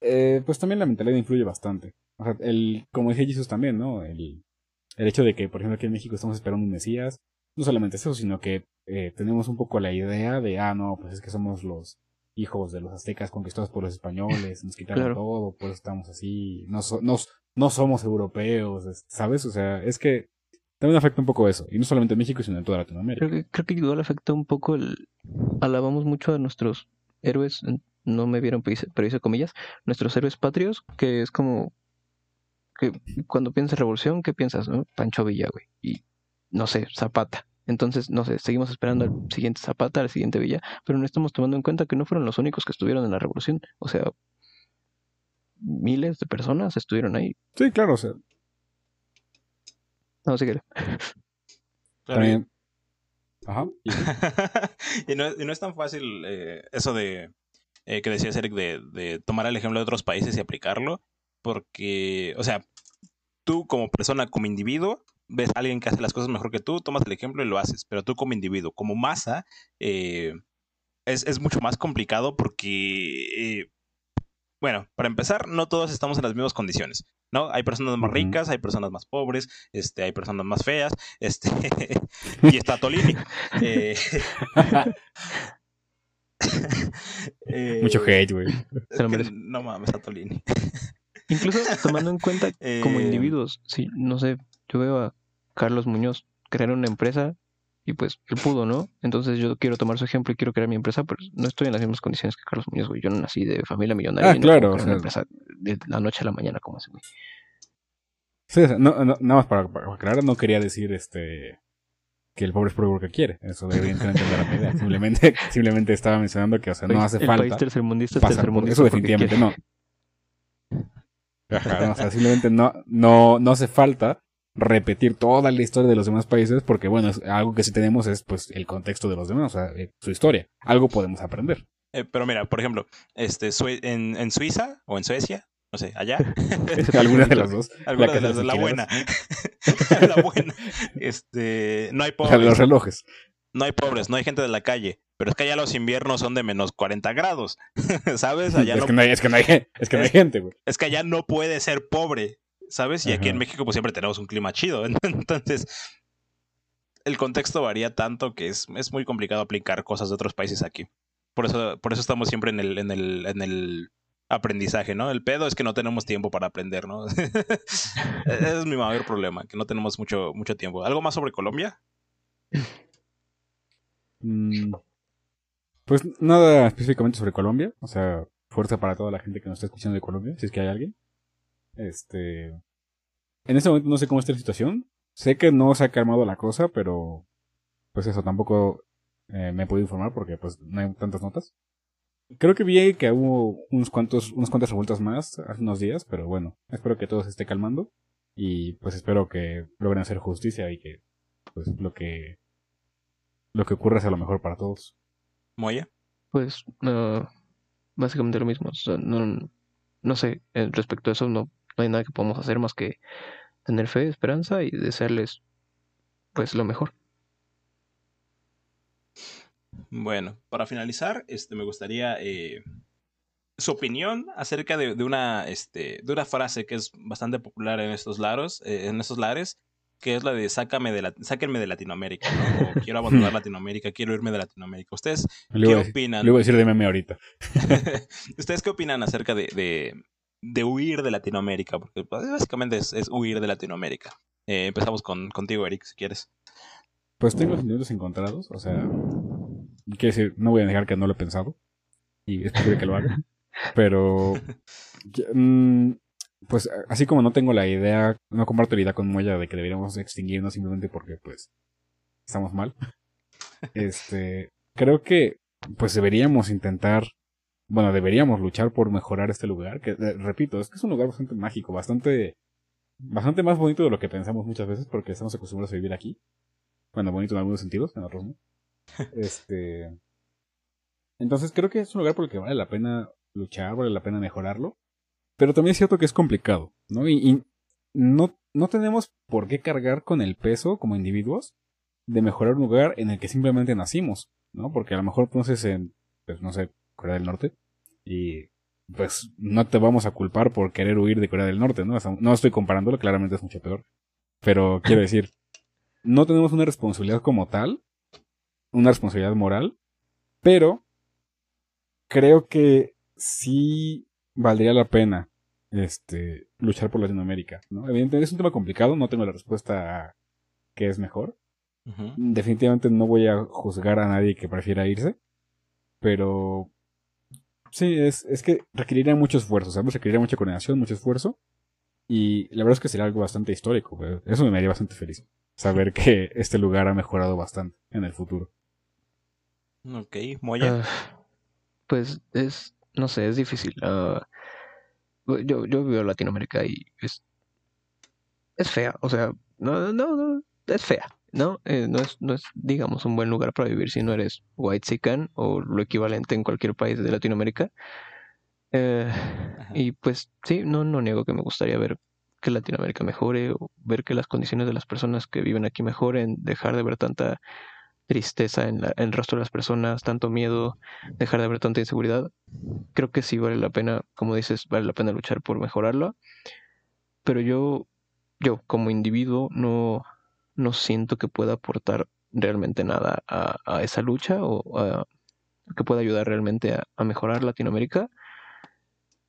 eh, pues también la mentalidad influye bastante. O sea, el, como decía Jesus también, ¿no? El, el hecho de que, por ejemplo, aquí en México estamos esperando un Mesías, no solamente es eso, sino que eh, tenemos un poco la idea de, ah, no, pues es que somos los hijos de los aztecas conquistados por los españoles, nos quitaron Claro. todo, pues estamos así, no, so- no, no somos europeos, es- ¿sabes? O sea, es que también afecta un poco eso, y no solamente en México, sino en toda Latinoamérica. Creo que, creo que igual afecta un poco el... Alabamos mucho a nuestros héroes, no me vieron, pero hice, pero hice comillas, nuestros héroes patrios, que es como... que cuando piensas revolución, ¿qué piensas? no? Pancho Villa, güey. Y, no sé, Zapata. Entonces, no sé, seguimos esperando al siguiente Zapata, al siguiente Villa, pero no estamos tomando en cuenta que no fueron los únicos que estuvieron en la revolución. O sea, miles de personas estuvieron ahí. Sí, claro, o sea, No sé qué. Claro, también... Ajá. y- [LAUGHS] y, no, y no es tan fácil eh, eso de eh, que decías Eric de, de tomar el ejemplo de otros países y aplicarlo, porque, o sea, tú como persona, como individuo, ves a alguien que hace las cosas mejor que tú, tomas el ejemplo y lo haces, pero tú como individuo, como masa, eh, es, es mucho más complicado porque, eh, bueno, para empezar, no todos estamos en las mismas condiciones, ¿no? Hay personas más ricas, hay personas más pobres, este, hay personas más feas, [LAUGHS] este, y está Tolini. [LAUGHS] Eh, [LAUGHS] eh, Mucho hate, güey. No mames, a Tolini. Incluso tomando en cuenta como Eh, individuos, si no sé, yo veo a Carlos Muñoz crear una empresa y pues él pudo, ¿no? Entonces yo quiero tomar su ejemplo y quiero crear mi empresa, pero no estoy en las mismas condiciones que Carlos Muñoz, güey. Yo no nací de familia millonaria Ah, y no claro, puedo o crear sea- una empresa de la noche a la mañana como ese güey. Sí, no, no- nada más para, para aclarar, no quería decir este que el pobre es pobre porque quiere. Eso evidentemente era mi idea. [LAUGHS] Simplemente, simplemente estaba mencionando que, o sea, no hace el falta. país tercermundista es tercermundista Eso definitivamente no. Ajá, no, o sea, simplemente no, no, no hace falta repetir toda la historia de los demás países porque, bueno, algo que sí tenemos es pues el contexto de los demás, o sea, eh, su historia. Algo podemos aprender. Eh, pero mira, por ejemplo, este, en, en Suiza o en Suecia, no sé, allá, [LAUGHS] [LAUGHS] Alguna de las dos. [LAUGHS] alguna La de las de la buena, la buena, este, no hay O sea, los pobres, relojes. no hay pobres, no hay gente de la calle, pero es que allá los inviernos son de menos 40 grados, ¿sabes? Allá es, no que no hay, es que no hay, es que no hay gente, güey. es que allá no puede ser pobre, ¿sabes? Y aquí en. México pues siempre tenemos un clima chido. Entonces, el contexto varía tanto que es, es muy complicado aplicar cosas de otros países aquí. Por eso, por eso estamos siempre en el, en el, en el aprendizaje, ¿no? El pedo es que no tenemos tiempo para aprender, ¿no? Ese [LAUGHS] es mi mayor problema, que no tenemos mucho, mucho tiempo. ¿Algo más sobre Colombia? Mm, Pues nada específicamente sobre Colombia. O sea, fuerza para toda la gente que nos está escuchando de Colombia, si es que hay alguien. Este. En este momento no sé cómo está la situación. Sé que no se ha calmado la cosa, pero. Pues eso, tampoco eh, me he podido informar porque pues no hay tantas notas. Creo que vi que hubo unos cuantos, unas cuantas revueltas más hace unos días, pero bueno, espero que todo se esté calmando. Y pues espero que logren hacer justicia y que pues lo que lo que ocurra sea lo mejor para todos. Moya. Pues ah, básicamente lo mismo. o sea, no, no sé, respecto a eso no, no hay nada que podamos hacer más que tener fe, esperanza y desearles pues lo mejor. Bueno, para finalizar, este, me gustaría eh, su opinión acerca de, de una, este, de una frase que es bastante popular en estos lares, eh, en estos lares, que es la de sácame de la, sáquenme de Latinoamérica, ¿no? O [LAUGHS] quiero abandonar Latinoamérica, quiero irme de Latinoamérica. ¿Ustedes qué opinan? Le voy a decir de meme ahorita. [LAUGHS] ¿Ustedes qué opinan acerca de, de, huir de Latinoamérica? Porque pues, básicamente es, huir de Latinoamérica. Eh, empezamos con, contigo, Eric, si quieres. Pues tengo sentimientos encontrados, o sea, quiero decir, no voy a negar que no lo he pensado y es posible que lo haga, [LAUGHS] pero mm, pues así como no tengo la idea, no comparto la idea con Moya de que deberíamos extinguirnos simplemente porque pues estamos mal. [LAUGHS] Este, creo que pues deberíamos intentar, bueno, deberíamos luchar por mejorar este lugar, que eh, repito, es que es un lugar bastante mágico, bastante bastante más bonito de lo que pensamos muchas veces porque estamos acostumbrados a vivir aquí. Bueno, bonito en algunos sentidos, en otros no. Este entonces creo que es un lugar por el que vale la pena luchar, vale la pena mejorarlo. Pero también es cierto que es complicado, ¿no? Y, no, no tenemos por qué cargar con el peso como individuos de mejorar un lugar en el que simplemente nacimos, ¿no? Porque a lo mejor entonces en, pues no sé, Corea del Norte y pues no te vamos a culpar por querer huir de Corea del Norte, ¿no? no estoy comparándolo, claramente es mucho peor. Pero quiero [LAUGHS] decir, no tenemos una responsabilidad como tal, una responsabilidad moral, pero creo que sí valdría la pena este, luchar por Latinoamérica, ¿no? Evidentemente es un tema complicado, no tengo la respuesta a qué es mejor. Definitivamente no voy a juzgar a nadie que prefiera irse, pero sí, es, es que requeriría mucho esfuerzo, ¿sabes? Requeriría mucha coordinación, mucho esfuerzo, y la verdad es que sería algo bastante histórico, eso me haría bastante feliz, saber [LAUGHS] que este lugar ha mejorado bastante en el futuro. Ok, Moya. Ah, pues es, no sé, es difícil. Uh, yo, yo vivo en Latinoamérica y es, es fea, o sea, no, no, no, es fea, ¿no? Eh, no, es, no es, digamos, un buen lugar para vivir si no eres white sican o lo equivalente en cualquier país de Latinoamérica. Eh, y pues sí, no, no niego que me gustaría ver que Latinoamérica mejore o ver que las condiciones de las personas que viven aquí mejoren, dejar de ver tanta tristeza en, la, en el rostro de las personas, tanto miedo, dejar de ver tanta inseguridad. Creo que sí vale la pena, como dices, vale la pena luchar por mejorarlo. Pero yo, yo como individuo no, no siento que pueda aportar realmente nada a, esa lucha o que pueda ayudar realmente a, mejorar Latinoamérica.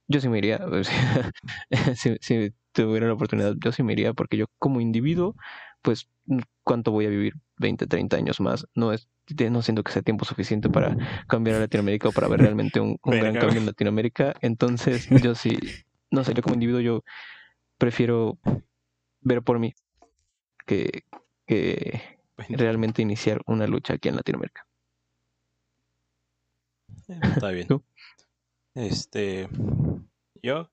Yo sí me iría, [LAUGHS] si, si tuviera la oportunidad, yo sí me iría porque yo como individuo, pues, ¿cuánto voy a vivir? 20, 30 años más. No es no siento que sea tiempo suficiente para cambiar a Latinoamérica o para ver realmente un, gran cambio en Latinoamérica. Entonces, [LAUGHS] yo sí, no sé, yo como individuo yo prefiero ver por mí que, que realmente iniciar una lucha aquí en Latinoamérica. Está [LAUGHS] bien. Este, yo,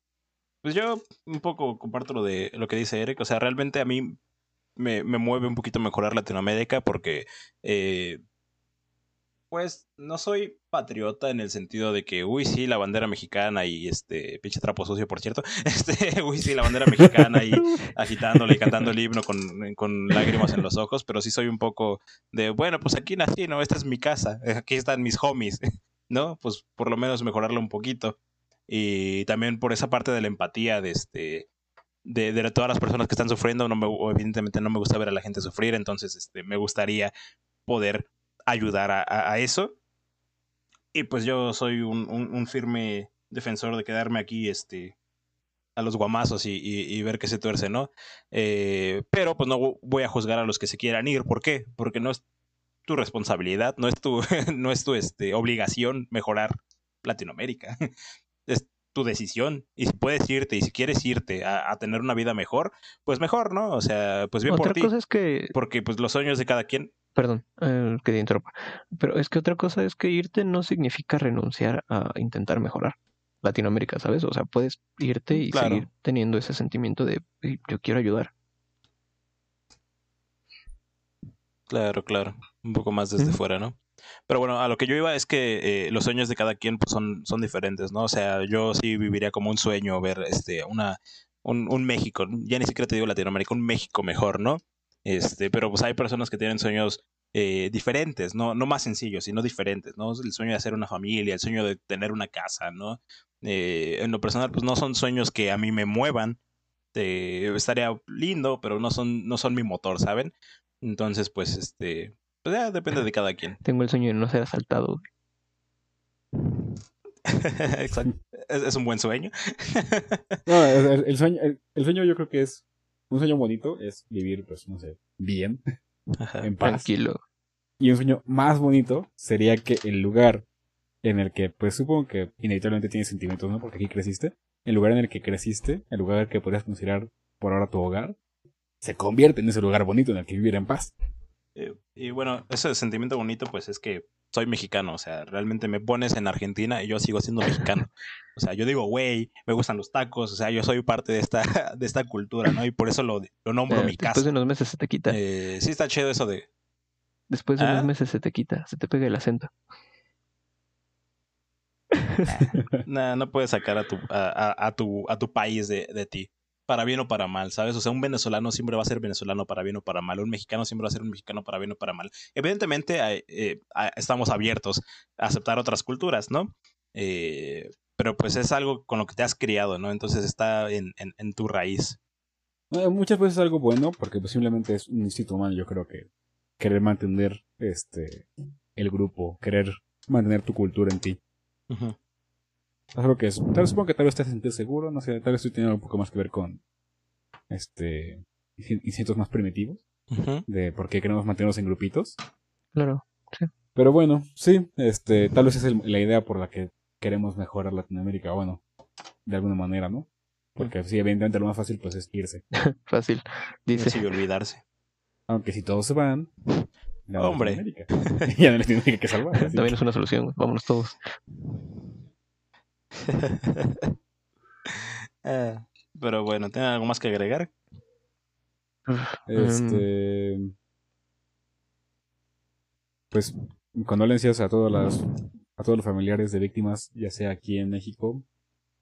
pues yo un poco comparto lo de lo que dice Eric. O sea, realmente a mí me, me mueve un poquito mejorar Latinoamérica porque, eh, pues, no soy patriota en el sentido de que, uy, sí, la bandera mexicana y este, pinche trapo sucio, por cierto, [LAUGHS] este, uy, sí, la bandera mexicana y agitándola y cantando el himno con, con lágrimas en los ojos, pero sí soy un poco de, bueno, pues aquí nací, ¿no? Esta es mi casa, aquí están mis homies, [LAUGHS] ¿no? Pues por lo menos mejorarlo un poquito. Y también por esa parte de la empatía de este de, todas las personas que están sufriendo, no me, evidentemente no me gusta ver a la gente sufrir, entonces este, me gustaría poder ayudar a, eso. Y pues yo soy un, firme defensor de quedarme aquí este, a los guamazos y, ver que se tuerce, ¿no? Eh, pero pues no voy a juzgar a los que se quieran ir. ¿Por qué? Porque no es tu responsabilidad, no es tu, [LAUGHS] no es tu este, obligación mejorar Latinoamérica. Tu decisión. Y si puedes irte y si quieres irte a, tener una vida mejor, pues mejor, ¿no? O sea, pues bien por ti. cosa es que... Porque pues los sueños de cada quien... Perdón, eh, que te interrumpa. Pero es que otra cosa es que irte no significa renunciar a intentar mejorar Latinoamérica, ¿sabes? O sea, puedes irte y seguir teniendo ese sentimiento de yo quiero ayudar. Claro, claro. Un poco más desde fuera, ¿no? Pero bueno, a lo que yo iba es que eh, los sueños de cada quien pues, son, son diferentes, ¿no? O sea, yo sí viviría como un sueño ver este, una, un, un México, ya ni siquiera te digo Latinoamérica, un México mejor, ¿no? Este, pero pues hay personas que tienen sueños eh, diferentes, ¿no? no más sencillos, sino diferentes, ¿no? El sueño de hacer una familia, el sueño de tener una casa, ¿no? Eh, en lo personal, pues no son sueños que a mí me muevan, estaría lindo, pero no son, no son mi motor, ¿saben? Entonces, pues, este, pues ya depende de cada quien. Tengo el sueño de no ser asaltado. [LAUGHS] Exacto. Es, es un buen sueño. No, el, el sueño, el, el sueño yo creo que es un sueño bonito, es vivir, pues, no sé, bien, Ajá. en paz. Tranquilo. Y un sueño más bonito sería que el lugar en el que, pues supongo que inevitablemente tienes sentimientos, ¿no? Porque aquí creciste. El lugar en el que creciste, el lugar que podrías considerar por ahora tu hogar, se convierte en ese lugar bonito en el que vivir en paz. Eh, y bueno, ese sentimiento bonito, pues es que soy mexicano, o sea, realmente me pones en Argentina y yo sigo siendo mexicano. O sea, yo digo, güey, me gustan los tacos, o sea, yo soy parte de esta, [LAUGHS] de esta cultura, ¿no? Y por eso lo, lo nombro Eh, mi después casa. de unos meses se te quita. Eh, sí está chido eso de... Después de ah. unos meses se te quita. Se te pega el acento. [LAUGHS] Nah, no puedes sacar a tu, a, a- a tu, a tu país de, de ti, para bien o para mal, ¿sabes? O sea, un venezolano siempre va a ser venezolano para bien o para mal, un mexicano siempre va a ser un mexicano para bien o para mal. Evidentemente eh, eh, estamos abiertos a aceptar otras culturas, ¿no? Eh, pero pues es algo con lo que te has criado, ¿no? Entonces está en, en, en tu raíz. Eh, Muchas veces es algo bueno, porque pues, simplemente es un instinto humano, yo creo que querer mantener este el grupo, querer mantener tu cultura en ti. Algo que es, tal vez supongo que tal vez te sentir seguro, no sé, tal vez esto tiene un poco más que ver con este instin- instintos más primitivos, de por qué queremos mantenernos en grupitos. Claro. Pero bueno, sí, este, tal vez es el- la idea por la que queremos mejorar Latinoamérica, bueno, de alguna manera, ¿no? Porque sí, evidentemente lo más fácil pues es irse. [LAUGHS] Fácil. Dice. Sí, olvidarse. Aunque si todos se van, ya Hombre. Latinoamérica. [LAUGHS] ya no hay Latinoamérica que salvar. También es una solución. Vámonos todos. Eh, [LAUGHS] pero bueno, ¿tienen algo más que agregar? Este. Pues condolencias a todas las a todos los familiares de víctimas, ya sea aquí en México,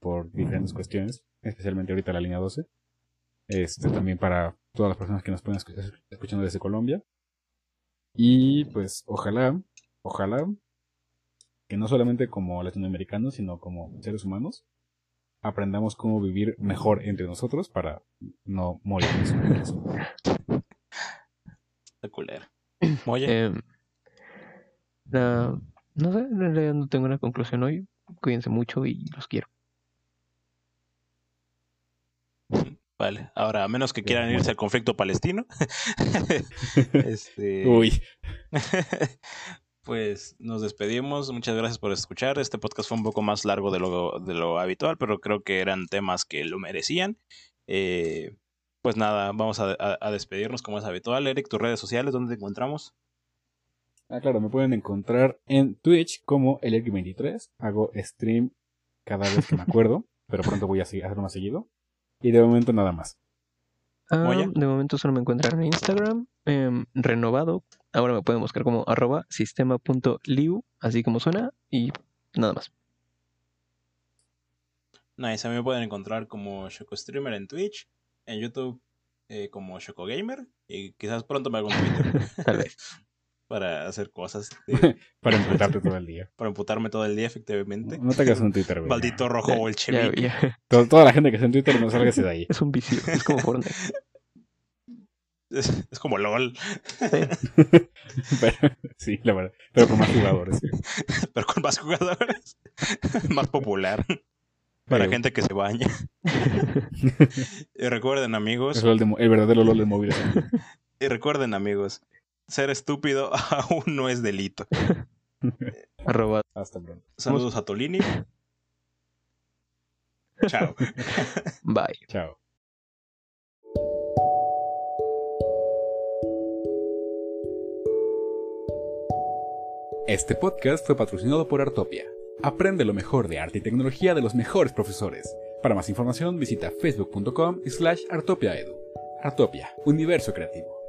por diferentes cuestiones, especialmente ahorita la línea 12. Este, también para todas las personas que nos pueden escuchar escuchando desde Colombia. Y pues ojalá, ojalá que no solamente como latinoamericanos, sino como seres humanos, aprendamos cómo vivir mejor entre nosotros para no morir. Está culero. [CLEARS THROAT] Oye, Eh, la- no sé, en realidad no tengo una conclusión hoy. Cuídense mucho y los quiero. vale. Ahora, a menos que quieran irse al conflicto palestino. [LAUGHS] [LAUGHS] este, Uy, [LAUGHS] pues nos despedimos. Muchas gracias por escuchar. Este podcast fue un poco más largo de lo, de lo habitual, pero creo que eran temas que lo merecían. Eh, pues nada, vamos a, despedirnos como es habitual. Eric, tus redes sociales, ¿dónde te encontramos? Ah, claro, me pueden encontrar en Twitch como Elergy23. Hago stream cada vez que me acuerdo, [LAUGHS] pero pronto voy a hacerlo más seguido. Y de momento nada más. Ah, de momento solo me encuentran en Instagram, em, renovado. Ahora me pueden buscar como arroba sistema.liu, así como suena, y nada más. Nice, a mí me pueden encontrar como Shoko Streamer en Twitch, en YouTube eh, como Shoko Gamer y quizás pronto me haga un Twitter [LAUGHS] Tal vez. [LAUGHS] para hacer cosas, [LAUGHS] eh, Para emputarte todo el día. para emputarme todo el día efectivamente. No te hagas un Twitter, güey. Maldito rojo Ya, bolchevique. ya, ya. To- Toda la gente que está en Twitter no salgas de ahí. [LAUGHS] Es un vicio, es como Fortnite. [LAUGHS] Es, es como LOL, Pero- sí, la verdad. Pero con más jugadores. sí. pero con más jugadores, más popular. Para Pero- gente que se baña. Y recuerden, amigos, Es el, de el verdadero LOL de móviles. y recuerden, amigos, ser estúpido [LAUGHS] aún no es delito. [LAUGHS] Arroba. Hasta pronto. Saludos a Tolini. [LAUGHS] Chao. Bye. Chao. Este podcast fue patrocinado por Artopia. Aprende lo mejor de arte y tecnología de los mejores profesores. Para más información visita facebook.com slash artopiaedu. Artopia, universo creativo.